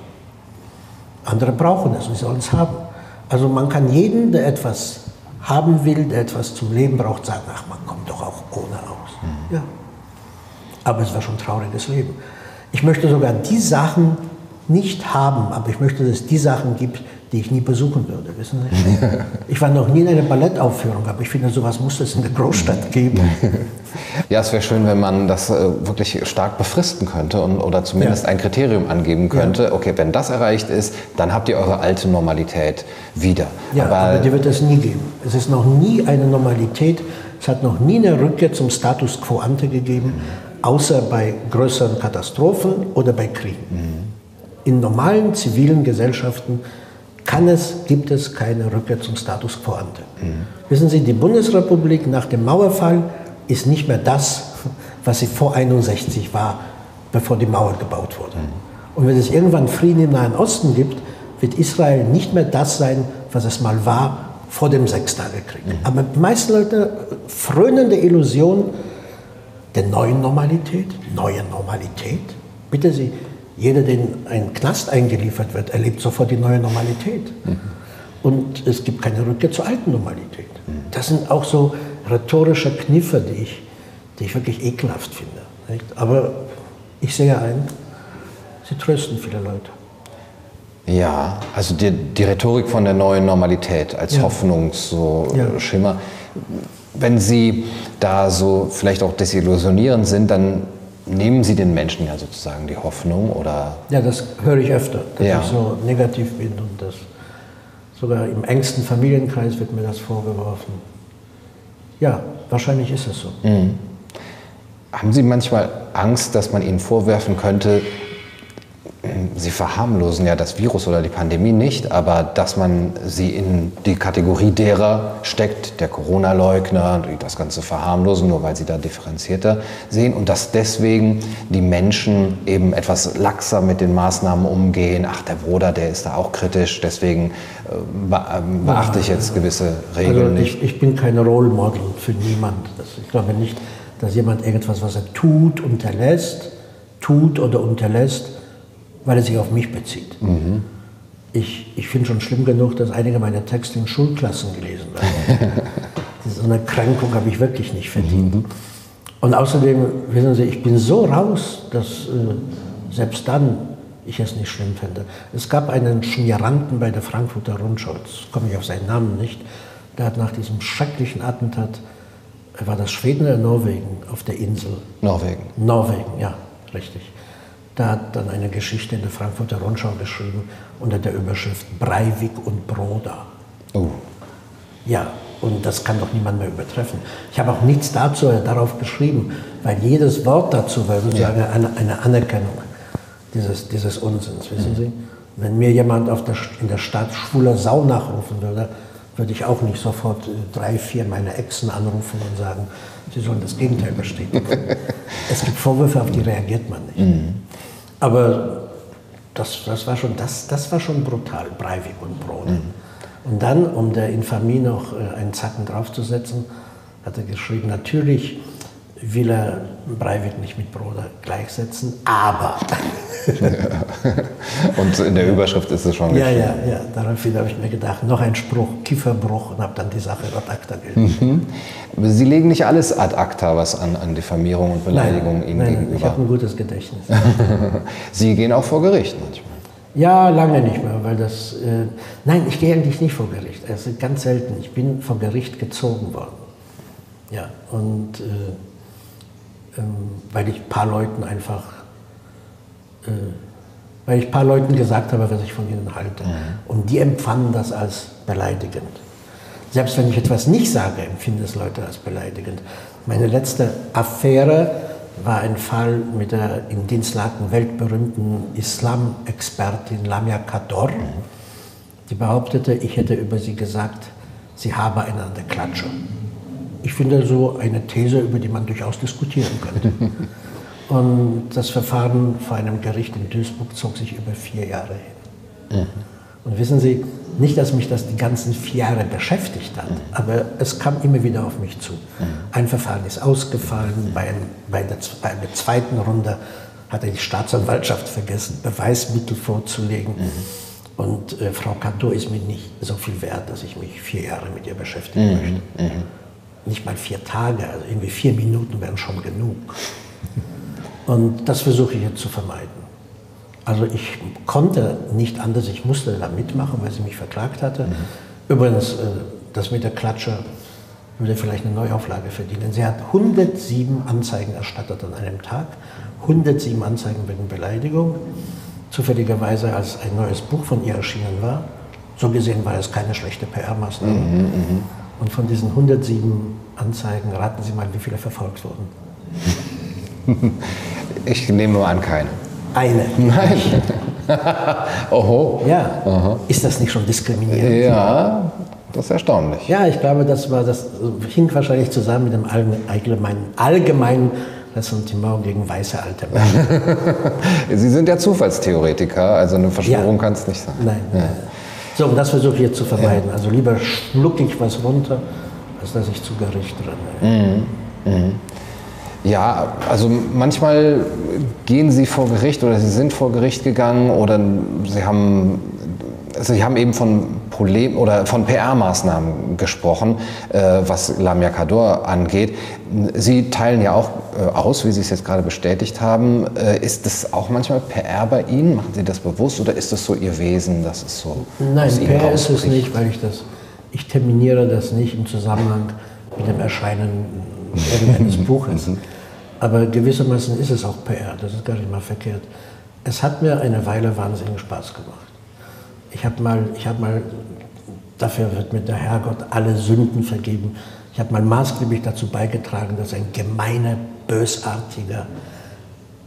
Andere brauchen es und sie sollen es haben. Also man kann jeden, der etwas haben will, der etwas zum Leben braucht, sagen, ach, man kommt doch auch ohne aus. Mhm. Ja. Aber es war schon ein trauriges Leben. Ich möchte sogar die Sachen nicht haben, aber ich möchte, dass es die Sachen gibt, die ich nie besuchen würde, wissen Sie? Ich war noch nie in einer Ballettaufführung, aber ich finde, sowas muss es in der Großstadt geben. Ja, es wäre schön, wenn man das äh, wirklich stark befristen könnte und, oder zumindest ja. ein Kriterium angeben könnte. Ja. Okay, wenn das erreicht ist, dann habt ihr eure alte Normalität wieder. Ja, aber, aber die wird es nie geben. Es ist noch nie eine Normalität, es hat noch nie eine Rückkehr zum Status quo ante gegeben, außer bei größeren Katastrophen oder bei Kriegen. Mhm. In normalen zivilen Gesellschaften kann es, gibt es keine Rückkehr zum Status quo ante. Mhm. Wissen Sie, die Bundesrepublik nach dem Mauerfall ist nicht mehr das, was sie vor 61 war, bevor die Mauer gebaut wurde. Mhm. Und wenn es irgendwann Frieden im Nahen Osten gibt, wird Israel nicht mehr das sein, was es mal war vor dem Sechstagekrieg. Mhm. Aber die meisten Leute frönen der Illusion der neuen Normalität. Neue Normalität? Bitte Sie, jeder, der in einen Knast eingeliefert wird, erlebt sofort die neue Normalität. Mhm. Und es gibt keine Rückkehr zur alten Normalität. Mhm. Das sind auch so rhetorische Kniffe, die ich, die ich wirklich ekelhaft finde. Nicht? Aber ich sehe ein, sie trösten viele Leute. Ja, also die, die Rhetorik von der neuen Normalität als ja. Hoffnungsschimmer. Ja. Wenn Sie da so vielleicht auch desillusionierend sind, dann nehmen Sie den Menschen ja sozusagen die Hoffnung oder? Ja, das höre ich öfter, dass ja. ich so negativ bin und das sogar im engsten Familienkreis wird mir das vorgeworfen. Ja, wahrscheinlich ist es so. Mhm. Haben Sie manchmal Angst, dass man Ihnen vorwerfen könnte, Sie verharmlosen ja das Virus oder die Pandemie nicht, aber dass man sie in die Kategorie derer steckt, der Corona-Leugner, die das Ganze verharmlosen, nur weil sie da differenzierter sehen und dass deswegen die Menschen eben etwas laxer mit den Maßnahmen umgehen. Ach, der Bruder, der ist da auch kritisch, deswegen äh, ähm, beachte ich jetzt gewisse Regeln also ich, nicht. Ich bin kein Role Model für niemand. Ich glaube nicht, dass jemand irgendwas, was er tut, unterlässt, tut oder unterlässt, weil er sich auf mich bezieht. Mhm. Ich, ich finde schon schlimm genug, dass einige meiner Texte in Schulklassen gelesen werden. (laughs) so eine Kränkung habe ich wirklich nicht verdient. Mhm. Und außerdem, wissen Sie, ich bin so raus, dass äh, selbst dann ich es nicht schlimm finde. Es gab einen Schmieranten bei der Frankfurter Rundschau, jetzt komme ich auf seinen Namen nicht, der hat nach diesem schrecklichen Attentat, war das Schweden oder Norwegen auf der Insel? Norwegen. Norwegen, ja, richtig. Der hat dann eine Geschichte in der Frankfurter Rundschau geschrieben unter der Überschrift Breivik und Broda. Oh. Ja, und das kann doch niemand mehr übertreffen. Ich habe auch nichts dazu äh, darauf geschrieben, weil jedes Wort dazu war sozusagen eine, eine, Anerkennung dieses, dieses Unsinns, wissen mhm. Sie? Wenn mir jemand der, in der Stadt schwuler Sau nachrufen würde, würde ich auch nicht sofort äh, drei, vier meiner Exen anrufen und sagen, sie sollen das Gegenteil bestätigen. (laughs) es gibt Vorwürfe, auf die reagiert man nicht. Mhm. Aber das, das, war schon, das, das war schon brutal, Breivik und Brot. Mhm. Und dann, um der Infamie noch äh, einen Zacken draufzusetzen, hat er geschrieben, natürlich will er Breivik nicht mit Broder gleichsetzen, aber. Ja. Und in der Überschrift ist es schon Ja, ja, ja. Daraufhin habe ich mir gedacht, noch ein Spruch, Kieferbruch und habe dann die Sache ad acta gelegt. Mhm. Sie legen nicht alles ad acta, was an, an Diffamierung und Beleidigung nein, Ihnen nein, gegenüber. Ich habe ein gutes Gedächtnis. (laughs) Sie gehen auch vor Gericht manchmal. Ja, lange nicht mehr, weil das. Äh, nein, ich gehe eigentlich nicht vor Gericht. Also ganz selten. Ich bin vor Gericht gezogen worden. Ja, und. Äh, weil ich ein paar Leuten einfach, äh, weil ich ein paar Leuten gesagt habe, was ich von ihnen halte. Mhm. Und die empfanden das als beleidigend. Selbst wenn ich etwas nicht sage, empfinden es Leute als beleidigend. Meine letzte Affäre war ein Fall mit der in Dienstlaken weltberühmten Islam-Expertin Lamia Kador. Mhm. Die behauptete, ich hätte über sie gesagt, sie habe eine an der Klatsche ich finde so eine These, über die man durchaus diskutieren könnte. (laughs) Und das Verfahren vor einem Gericht in Duisburg zog sich über vier Jahre hin. Mhm. Und wissen Sie, nicht, dass mich das die ganzen vier Jahre beschäftigt hat, mhm. aber es kam immer wieder auf mich zu. Mhm. Ein Verfahren ist ausgefallen, bei, bei, der, bei, der, zweiten Runde hatte die Staatsanwaltschaft vergessen, Beweismittel vorzulegen. Und äh, Frau Kantor ist mir nicht so viel wert, dass ich mich vier Jahre mit ihr beschäftigen möchte. Mhm nicht mal vier Tage, also irgendwie vier Minuten wären schon genug. Und das versuche ich jetzt zu vermeiden. Also ich konnte nicht anders, ich musste da mitmachen, weil sie mich verklagt hatte. Mhm. Übrigens, äh, das mit der Klatsche würde vielleicht eine Neuauflage verdienen. Sie hat 107 Anzeigen erstattet an einem Tag, 107 Anzeigen wegen Beleidigung. Zufälligerweise, als ein neues Buch von ihr erschienen war, so gesehen war es keine schlechte PR-Maßnahme. Mhm, mhm, Und von diesen 107 Anzeigen, raten Sie mal, wie viele verfolgt wurden? (laughs) Ich nehme nur an, keine. Eine. Nein. (laughs) Oho. Ja. Aha. Ist das nicht schon diskriminierend? Ja, das ist erstaunlich. Ja, ich glaube, das, war, das hing wahrscheinlich zusammen mit dem allgemeinen, allgemeinen Ressentiment gegen weiße alte Männer. (laughs) Sie sind ja Zufallstheoretiker, also eine Verschwörung ja. kann es nicht sein. Nein. Ja. So, und das versuche ich jetzt zu vermeiden. Ja. Also lieber schlucke ich was runter, als dass ich zu Gericht renne. Mhm. Mhm. Ja, also manchmal gehen Sie vor Gericht oder Sie sind vor Gericht gegangen oder Sie haben, Sie haben eben von Problem oder von PR-Maßnahmen gesprochen, äh, was Lamia Kador angeht. Sie teilen ja auch äh, aus, wie Sie es jetzt gerade bestätigt haben. Äh, ist das auch manchmal PR bei Ihnen? Machen Sie das bewusst oder ist das so Ihr Wesen, dass es so Nein, PR ist es nicht, weil ich das, ich terminiere das nicht im Zusammenhang mit dem Erscheinen irgendeines (laughs) Buches. Mhm. Aber gewissermaßen ist es auch PR, das ist gar nicht mal verkehrt. Es hat mir eine Weile wahnsinnig Spaß gemacht. Ich habe mal, hab mal, dafür wird mir der Herrgott alle Sünden vergeben, ich habe mal maßgeblich dazu beigetragen, dass ein gemeiner, bösartiger,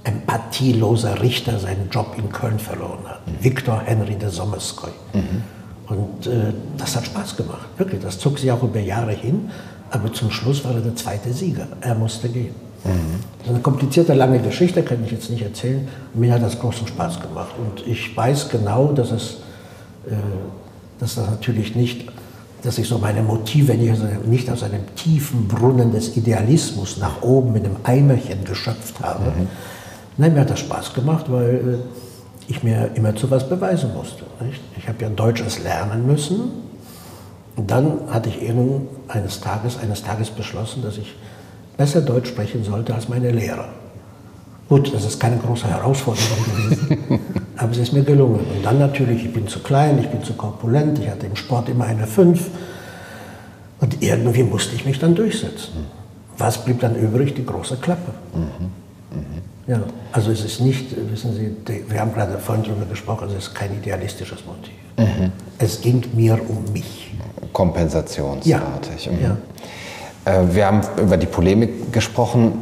empathieloser Richter seinen Job in Köln verloren hat. Mhm. Viktor Henry de Sommerskoy. Mhm. Und äh, das hat Spaß gemacht, wirklich. Das zog sich auch über Jahre hin, aber zum Schluss war er der zweite Sieger. Er musste gehen. Mhm. Das ist eine komplizierte, lange Geschichte, kann ich jetzt nicht erzählen. Mir hat das großen Spaß gemacht. Und ich weiß genau, dass, es, dass das natürlich nicht, dass ich so meine Motive nicht aus einem tiefen Brunnen des Idealismus nach oben in einem Eimerchen geschöpft habe. Mhm. Nein, mir hat das Spaß gemacht, weil äh, ich mir immer zu was beweisen musste. Nicht? Ich habe ja Deutsches lernen müssen. Und dann hatte ich eines Tages, eines Tages beschlossen, dass ich besser Deutsch sprechen sollte als meine Lehrer. Gut, das ist keine große Herausforderung gewesen, (laughs) aber es ist mir gelungen. Und dann natürlich, ich bin zu klein, ich bin zu korpulent, ich hatte im Sport immer eine 5 und irgendwie musste ich mich dann durchsetzen. Was blieb dann übrig? Die große Klappe. Mhm. Mhm. Ja, also es ist nicht, wissen Sie, wir haben gerade vorhin darüber gesprochen, es ist kein idealistisches Motiv. Mhm. Es ging mir um mich. Kompensationsartig. Ja. Mhm. ja. Äh, wir haben über die Polemik gesprochen.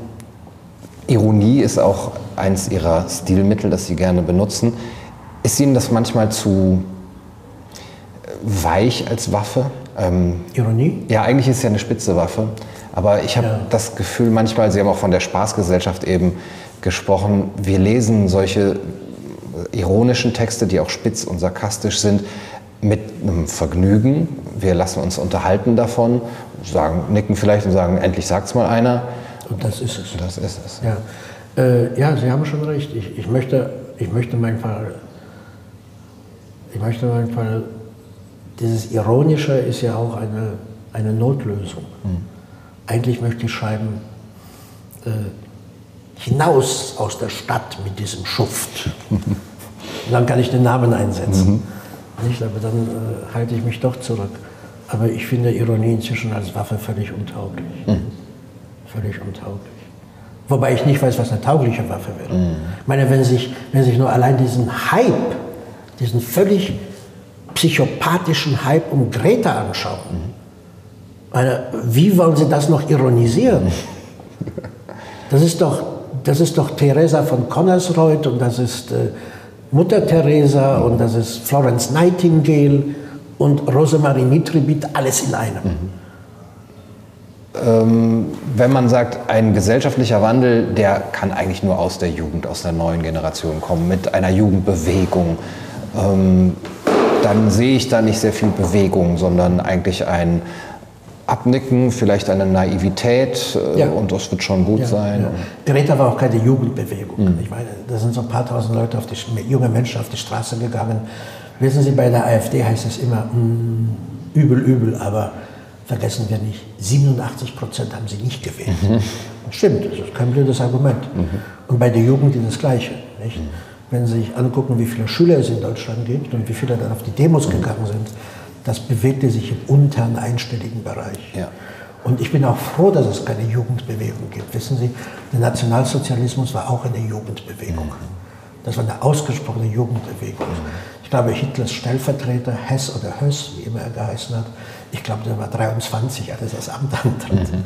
Ironie ist auch eines Ihrer Stilmittel, das Sie gerne benutzen. Ist Ihnen das manchmal zu weich als Waffe? Ähm, Ironie? Ja, eigentlich ist es ja eine spitze Waffe. Aber ich habe ja. das Gefühl, manchmal, Sie haben auch von der Spaßgesellschaft eben gesprochen, wir lesen solche ironischen Texte, die auch spitz und sarkastisch sind, mit einem Vergnügen. Wir lassen uns unterhalten davon sagen, nicken vielleicht und sagen, endlich sagt es mal einer. Und das ist es. Das ist es. Ja, äh, ja Sie haben schon recht. Ich, ich, möchte, ich möchte meinen Fall, ich möchte meinen Fall, dieses Ironische ist ja auch eine, eine Notlösung. Hm. Eigentlich möchte ich schreiben, äh, hinaus aus der Stadt mit diesem Schuft. und (laughs) dann kann ich den Namen einsetzen. Mhm. Nicht? Aber dann äh, halte ich mich doch zurück. Aber ich finde Ironie inzwischen als Waffe völlig untauglich. Mhm. Völlig untauglich. Wobei ich nicht weiß, was eine taugliche Waffe wäre. Mhm. Ich meine, wenn sich, wenn sich nur allein diesen Hype, diesen völlig psychopathischen Hype um Greta anschauen, mhm. meine, wie wollen Sie das noch ironisieren? Das ist doch, das ist doch Theresa von Connersreuth und das ist äh, Mutter Teresa und das ist Florence Nightingale und Rosemarie Mitribit, alles in einem. Ähm, wenn man sagt, ein gesellschaftlicher Wandel, der kann eigentlich nur aus der Jugend, aus der neuen Generation kommen, mit einer Jugendbewegung, ähm, dann sehe ich da nicht sehr viel Bewegung, sondern eigentlich ein Abnicken, vielleicht eine Naivität äh, ja. und das wird schon gut ja, sein. Ja. Greta war auch keine Jugendbewegung. Mhm. Ich meine, da sind so ein paar tausend Leute, auf die, junge Menschen auf die Straße gegangen Wissen Sie, bei der AfD heißt es immer, mh, hm, übel, übel, aber vergessen wir nicht, 87 Prozent haben sie nicht gewählt. Mhm. Stimmt, das ist kein blödes Argument. Mhm. Und bei der Jugend ist das Gleiche. Nicht? Mhm. wenn Sie sich angucken, wie viele Schüler es in Deutschland gibt und wie viele dann auf die Demos gegangen sind, das bewegte sich im unteren einstelligen Bereich. Ja. Und ich bin auch froh, dass es keine Jugendbewegung gibt. Wissen Sie, der Nationalsozialismus war auch eine Jugendbewegung. Das war eine ausgesprochene Jugendbewegung. Ich glaube, Hitlers Stellvertreter, Hess oder Höss, wie immer er geheißen hat, ich glaube, der war 23, als er das Amt antritt. Mhm.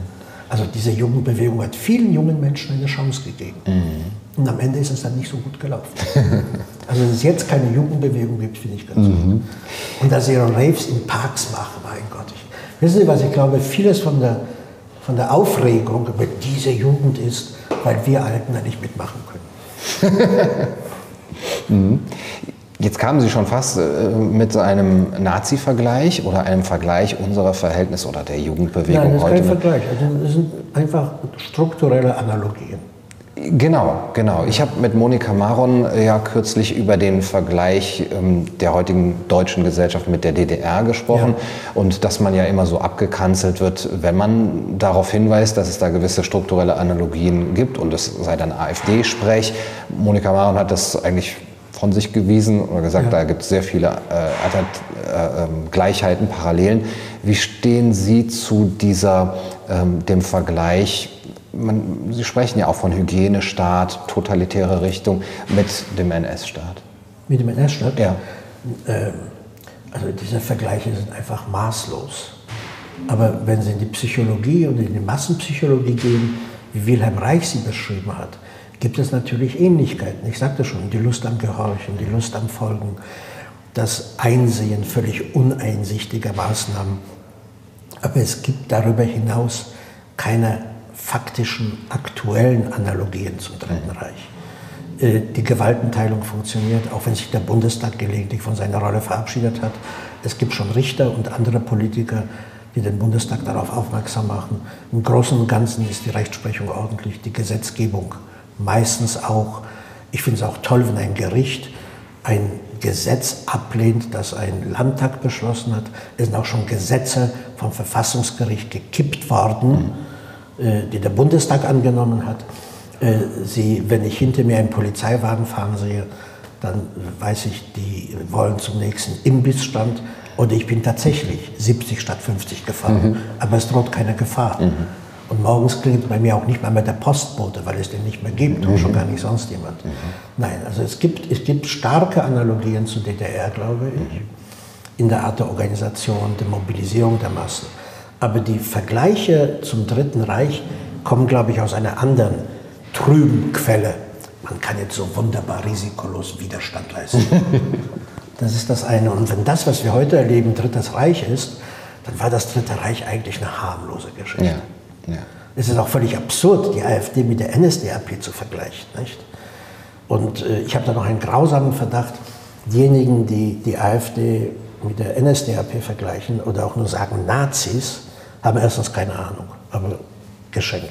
Also diese Jugendbewegung hat vielen jungen Menschen eine Chance gegeben. Mhm. Und am Ende ist es dann nicht so gut gelaufen. (laughs) also dass es jetzt keine Jugendbewegung gibt, finde ich ganz mhm. gut. Und dass ihre Raves in Parks machen, mein Gott. Ich, wissen Sie was, ich glaube, vieles von der, von der Aufregung über diese Jugend ist, weil wir Alten da nicht mitmachen können. (laughs) mhm. Jetzt kamen Sie schon fast äh, mit einem Nazi-Vergleich oder einem Vergleich unserer Verhältnisse oder der Jugendbewegung Nein, das ist heute. kein Vergleich. Also das sind einfach strukturelle Analogien. Genau, genau. Ich habe mit Monika Maron äh, ja kürzlich über den Vergleich ähm, der heutigen deutschen Gesellschaft mit der DDR gesprochen ja. und dass man ja immer so abgekanzelt wird, wenn man darauf hinweist, dass es da gewisse strukturelle Analogien gibt und es sei dann AfD-Sprech. Monika Maron hat das eigentlich von sich gewiesen oder gesagt, ja. da gibt es sehr viele äh, äh, ähm, Gleichheiten, Parallelen. Wie stehen Sie zu dieser, ähm, dem Vergleich? Man, Sie sprechen ja auch von Hygienestaat, totalitäre Richtung mit dem NS-Staat. Mit dem NS-Staat? Ja. Ähm, also diese Vergleiche sind einfach maßlos. Aber wenn Sie in die Psychologie und in die Massenpsychologie gehen, wie Wilhelm Reich sie beschrieben hat, gibt es natürlich Ähnlichkeiten. Ich sagte schon, die Lust am Gehorchen, die Lust am Folgen, das Einsehen völlig uneinsichtiger Maßnahmen. Aber es gibt darüber hinaus keine faktischen, aktuellen Analogien zum Dritten mhm. Reich. Äh, die Gewaltenteilung funktioniert, auch wenn sich der Bundestag gelegentlich von seiner Rolle verabschiedet hat. Es gibt schon Richter und andere Politiker, die den Bundestag darauf aufmerksam machen. Im Großen und Ganzen ist die Rechtsprechung ordentlich, die Gesetzgebung meistens auch, ich finde es auch toll, wenn ein Gericht ein Gesetz ablehnt, das ein Landtag beschlossen hat. Es sind auch schon Gesetze vom Verfassungsgericht gekippt worden, mhm. die der Bundestag angenommen hat. Äh, sie, wenn ich hinter mir einen Polizeiwagen fahren sehe, dann weiß ich, die wollen zum nächsten Imbissstand oder ich bin tatsächlich 70 statt 50 gefahren, mhm. aber es droht keine Gefahr. Mhm. Und morgens klingelt bei mir auch nicht mal mehr der Postbote, weil es den nicht mehr gibt mhm. und schon gar nicht sonst jemand. Mhm. Nein, also es gibt, es gibt starke Analogien zur DDR, glaube ich, mhm. in der Art der Organisation, der Mobilisierung der Massen. Aber die Vergleiche zum Dritten Reich kommen, glaube ich, aus einer anderen trüben Quelle. Man kann jetzt so wunderbar risikolos Widerstand leisten. (laughs) das ist das eine. Und wenn das, was wir heute erleben, Drittes Reich ist, dann war das Dritte Reich eigentlich eine harmlose Geschichte. Ja. Ja. Es ist auch völlig absurd, die AfD mit der NSDAP zu vergleichen. Nicht? Und äh, ich habe da noch einen grausamen Verdacht, diejenigen, die die AfD mit der NSDAP vergleichen oder auch nur sagen Nazis, haben erstens keine Ahnung, aber geschenkt.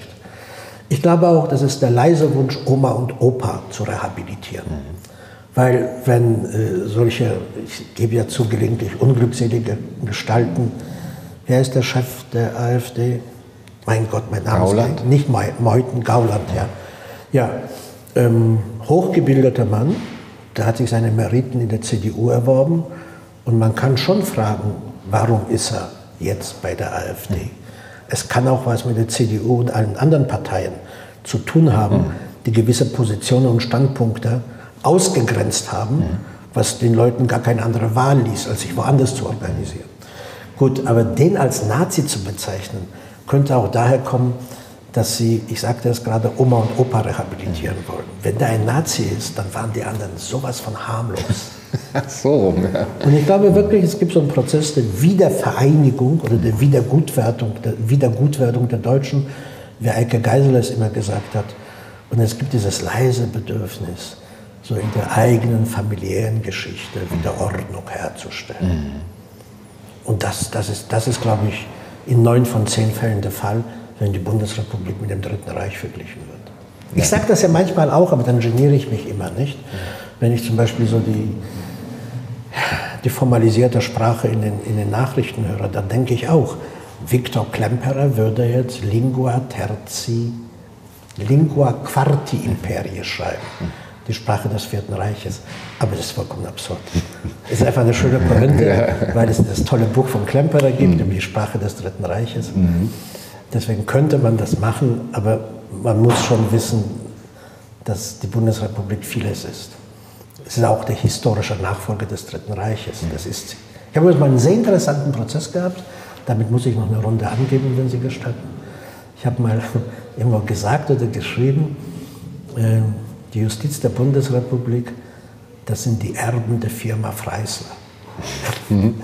Ich glaube auch, das ist der leise Wunsch, Oma und Opa zu rehabilitieren. Mhm. Weil wenn äh, solche, ich gebe ja zu gelegentlich unglückselige Gestalten, wer ist der Chef der AfD? Mein Gott, mein Name Gauland? ist nicht Meuthen, Gauland, ja. Ja, ähm, hochgebildeter Mann, der hat sich seine Meriten in der CDU erworben und man kann schon fragen, warum ist er jetzt bei der AfD? Mhm. Es kann auch was mit der CDU und allen anderen Parteien zu tun haben, mhm. die gewisse Positionen und Standpunkte ausgegrenzt haben, mhm. was den Leuten gar keine andere Wahl ließ, als sich woanders zu organisieren. Gut, aber den als Nazi zu bezeichnen, könnte auch daher kommen, dass sie, ich sagte es gerade, Oma und Opa rehabilitieren wollen. Wenn da ein Nazi ist, dann waren die anderen sowas von harmlos. (laughs) so ja. Und ich glaube wirklich, es gibt so einen Prozess der Wiedervereinigung oder der Wiedergutwertung, der Wiedergutwerdung der Deutschen, wie Eike Geisel es immer gesagt hat. Und es gibt dieses leise Bedürfnis, so in der eigenen familiären Geschichte wieder Ordnung herzustellen. Mhm. Und das, das, ist, das ist, glaube ich, in neun von zehn Fällen der Fall, wenn die Bundesrepublik mit dem Dritten Reich verglichen wird. Ich sage das ja manchmal auch, aber dann geniere ich mich immer nicht. Wenn ich zum Beispiel so die, die formalisierte Sprache in den, in den Nachrichten höre, dann denke ich auch, Viktor Klemperer würde jetzt Lingua Terzi, Lingua Quarti Imperie schreiben. Die Sprache des Vierten Reiches. Aber das ist vollkommen absurd. Es ist einfach eine schöne Pointe, weil es das tolle Buch von Klemperer gibt, mhm. über die Sprache des Dritten Reiches. Mhm. Deswegen könnte man das machen, aber man muss schon wissen, dass die Bundesrepublik vieles ist. Es ist auch der historische Nachfolger des Dritten Reiches. Mhm. Das ist sie. Ich habe mal einen sehr interessanten Prozess gehabt. Damit muss ich noch eine Runde angeben, wenn Sie gestatten. Ich habe mal (laughs) irgendwo gesagt oder geschrieben, äh, die Justiz der Bundesrepublik, das sind die Erben der Firma Freisler. Mhm.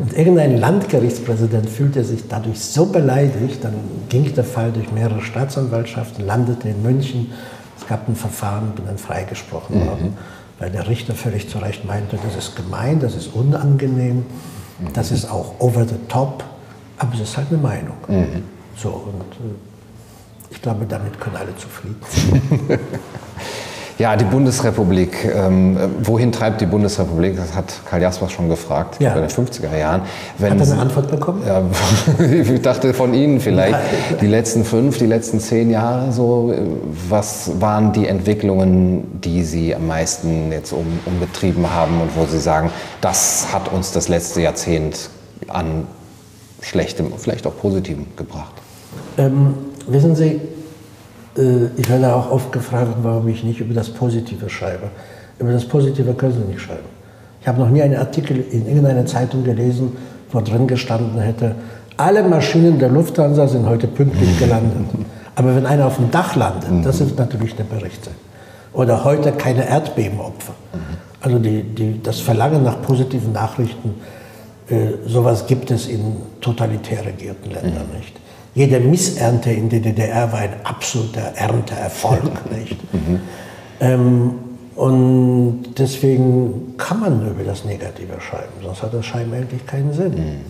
Und irgendein Landgerichtspräsident fühlte sich dadurch so beleidigt, dann ging der Fall durch mehrere Staatsanwaltschaften, landete in München. Es gab ein Verfahren, bin dann freigesprochen mhm. worden, weil der Richter völlig zu Recht meinte, das ist gemein, das ist unangenehm, mhm. das ist auch over the top, aber es ist halt eine Meinung. Mhm. So, und äh, ich glaube, damit können alle zufrieden (laughs) sein. (laughs) Ja, die Bundesrepublik. Ähm, wohin treibt die Bundesrepublik? Das hat Karl Jaspers schon gefragt, ja. in den 50er Jahren. Wenn hat er eine Antwort bekommen? Ja, (laughs) ich dachte von Ihnen vielleicht. Die letzten fünf, die letzten zehn Jahre so. Was waren die Entwicklungen, die Sie am meisten jetzt um, umgetrieben haben und wo Sie sagen, das hat uns das letzte Jahrzehnt an Schlechtem, vielleicht auch Positivem gebracht? Ähm, wissen Sie, ich werde auch oft gefragt, warum ich nicht über das Positive schreibe. Über das Positive können Sie nicht schreiben. Ich habe noch nie einen Artikel in irgendeiner Zeitung gelesen, wo drin gestanden hätte, alle Maschinen der Lufthansa sind heute pünktlich gelandet. (laughs) Aber wenn einer auf dem Dach landet, das ist natürlich der Bericht. Oder heute keine Erdbebenopfer. Also die, die, das Verlangen nach positiven Nachrichten, äh, sowas gibt es in totalitär regierten Ländern nicht. Jede Missernte in der DDR war ein absoluter Ernteerfolg. (laughs) nicht? Mhm. Ähm, und deswegen kann man nur über das Negative schreiben, sonst hat das Schreiben eigentlich keinen Sinn. Mhm.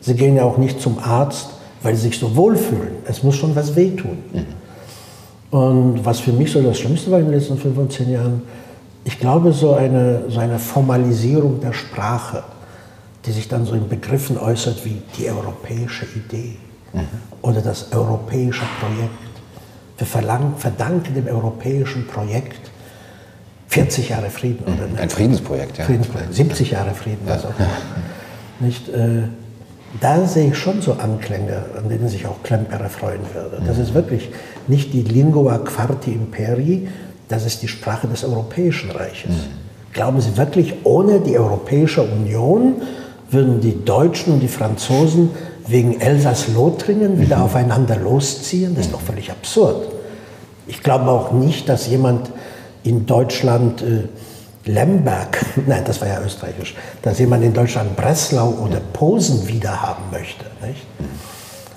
Sie gehen ja auch nicht zum Arzt, weil sie sich so wohlfühlen. Es muss schon was wehtun. Mhm. Und was für mich so das Schlimmste war in den letzten 15 Jahren, ich glaube, so eine, so eine Formalisierung der Sprache, die sich dann so in Begriffen äußert wie die europäische Idee mhm. oder das europäische Projekt. Wir verlangen, verdanken dem europäischen Projekt 40 Jahre Frieden. Oder mhm. Ein Friedensprojekt, ja. Friedensprojekt, 70 Jahre Frieden, was auch immer. Nicht, äh, da sehe ich schon so Anklänge, an denen sich auch Klemperer freuen würde. Das mhm. ist wirklich nicht die Lingua Quarti Imperi, das ist die Sprache des Europäischen Reiches. Mhm. Glauben Sie wirklich, ohne die Europäische Union würden die Deutschen und die Franzosen wegen Elsass-Lothringen wieder mhm. aufeinander losziehen. Das ist doch völlig absurd. Ich glaube auch nicht, dass jemand in Deutschland äh, Lemberg, (laughs) nein, das war ja österreichisch, dass jemand in Deutschland Breslau oder Posen wieder haben möchte. Nicht?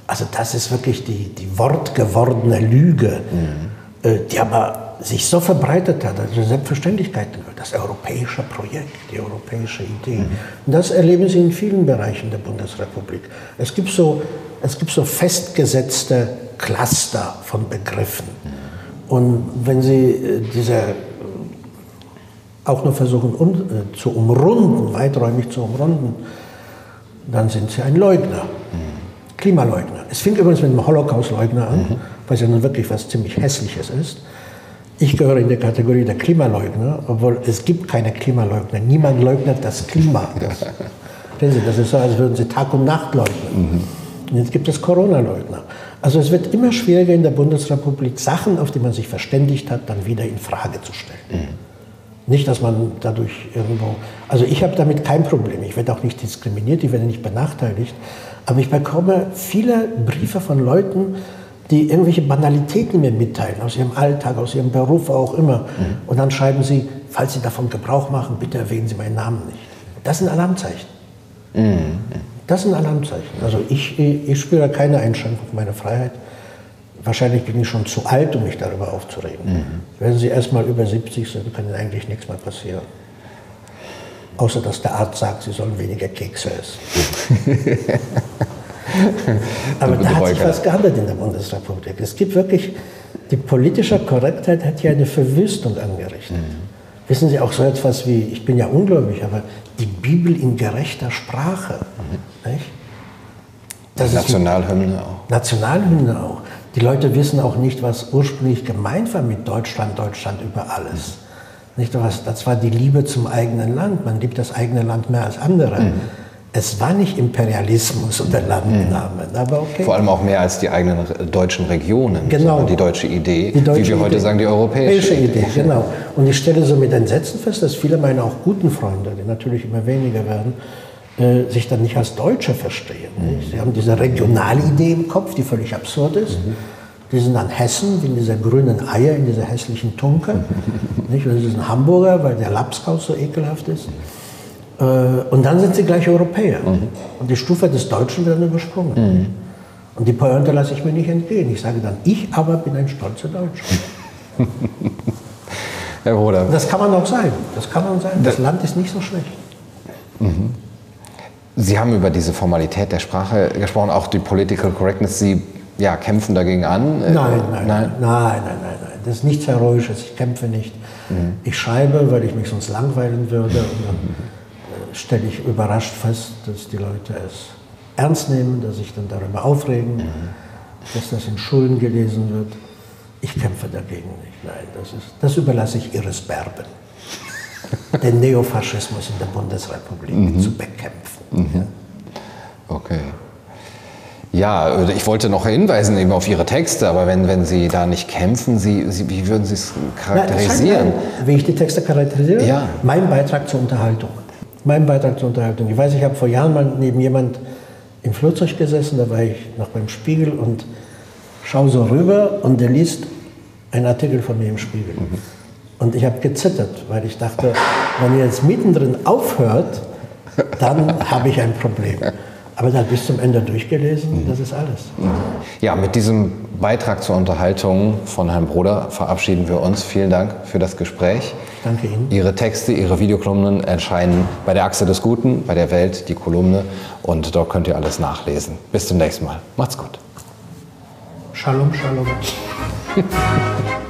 Also das ist wirklich die, die wortgewordene Lüge, mhm. äh, die aber sich so verbreitet hat, also Selbstverständlichkeit gehört, das europäische Projekt, die europäische Idee. Mhm. Das erleben Sie in vielen Bereichen der Bundesrepublik. Es gibt so, es gibt so festgesetzte Cluster von Begriffen. Mhm. Und wenn Sie äh, diese äh, auch nur versuchen um, äh, zu umrunden, weiträumig zu umrunden, dann sind Sie ein Leugner. Mhm. Klimaleugner. Es fing übrigens mit dem Holocaust-Leugner an, mhm. was ja nun wirklich was ziemlich Hässliches ist. Ich gehöre in die Kategorie der Klimaleugner, obwohl es gibt keine Klimaleugner. Niemand leugnet das Klima. Das, das ist so, als würden sie Tag und Nacht leugnen. Und jetzt gibt es Corona-Leugner. Also es wird immer schwieriger in der Bundesrepublik, Sachen, auf die man sich verständigt hat, dann wieder in Frage zu stellen. Nicht, dass man dadurch irgendwo. Also ich habe damit kein Problem. Ich werde auch nicht diskriminiert, ich werde nicht benachteiligt. Aber ich bekomme viele Briefe von Leuten, die irgendwelche Banalitäten mir mitteilen, aus ihrem Alltag, aus ihrem Beruf, auch immer. Mhm. Und dann schreiben sie, falls Sie davon Gebrauch machen, bitte erwähnen Sie meinen Namen nicht. Das sind Alarmzeichen. Mhm. Das sind Alarmzeichen. Also ich, ich spüre keine Einschränkung meiner Freiheit. Wahrscheinlich bin ich schon zu alt, um mich darüber aufzuregen. Mhm. Wenn Sie erst mal über 70 sind, kann Ihnen eigentlich nichts mehr passieren. Außer dass der Arzt sagt, Sie sollen weniger Kekse essen. (laughs) (laughs) Aber da hat sich was gehandelt in der Bundesrepublik. Es gibt wirklich, die politische Korrektheit hat hier eine Verwüstung angerichtet. Mhm. Wissen Sie auch so etwas wie, ich bin ja ungläubig, aber die Bibel in gerechter Sprache. Mhm. Nicht? Das Nationalhymne auch. Nationalhymne auch. Die Leute wissen auch nicht, was ursprünglich gemeint war mit Deutschland, Deutschland über alles. Nicht, das war die Liebe zum eigenen Land. Man liebt das eigene Land mehr als andere. Mhm. Es war nicht Imperialismus oder Landnahme, mhm. aber okay. Vor allem auch mehr als die eigenen deutschen Regionen, genau. die deutsche Idee, die deutsche wie wir Idee. heute sagen, die europäische Idee. Idee. Genau. Und ich stelle so mit Entsetzen fest, dass viele meiner auch guten Freunde, die natürlich immer weniger werden, äh, sich dann nicht als Deutsche verstehen. Mhm. Sie haben diese Regionalidee im Kopf, die völlig absurd ist. Mhm. Die sind dann Hessen, wie in dieser grünen Eier, in dieser hässlichen Tunke. (laughs) nicht? Und sie sind Hamburger, weil der Lapskaus so ekelhaft ist. Äh, und dann sind sie gleich Europäer. Mhm. Und die Stufe des Deutschen wird dann übersprungen. Mhm. Und die Pointe lasse ich mir nicht entgehen. Ich sage dann, ich aber bin ein stolzer Deutscher. (laughs) Herr Bruder. Das kann man auch sein. Das kann man sein. Das Land ist nicht so schlecht. Mhm. Sie haben über diese Formalität der Sprache gesprochen, auch die Political Correctness. Sie ja, kämpfen dagegen an? Nein, nein, nein, nein, nein, nein, nein. Das ist nichts Heroisches. Ich kämpfe nicht. Mhm. Ich schreibe, weil ich mich sonst langweilen würde. Und dann (laughs) stelle ich überrascht fest, dass die Leute es ernst nehmen, dass sich dann darüber aufregen, mhm. dass das in Schulen gelesen wird. Ich kämpfe dagegen nicht. Nein, das, ist, das überlasse ich Iris Berben, (laughs) den Neofaschismus in der Bundesrepublik mhm. zu bekämpfen. Mhm. Okay. Ja, ich wollte noch hinweisen eben auf Ihre Texte, aber wenn, wenn Sie da nicht kämpfen, Sie, Sie wie würden Sie es charakterisieren? Nein, wie ich die Texte charakterisiere? Ja. Mein Beitrag zur Unterhaltung mein Beitrag zur Unterhaltung. Ich weiß, ich habe vor Jahren mal neben jemand im Flugzeug gesessen, da war ich noch beim Spiegel und schaue so rüber und der liest einen Artikel von mir im Spiegel. Mhm. Und ich habe gezittert, weil ich dachte, wenn ihr jetzt mittendrin aufhört, dann (laughs) habe ich ein Problem. Aber dann bis zum Ende durchgelesen, mhm. das ist alles. Ja, mit diesem Beitrag zur Unterhaltung von Herrn Broder verabschieden wir uns. Vielen Dank für das Gespräch. Danke Ihnen. Ihre Texte, Ihre Videokolumnen erscheinen bei der Achse des Guten, bei der Welt, die Kolumne. Und dort könnt ihr alles nachlesen. Bis zum nächsten Mal. Macht's gut. Shalom, Shalom. (laughs)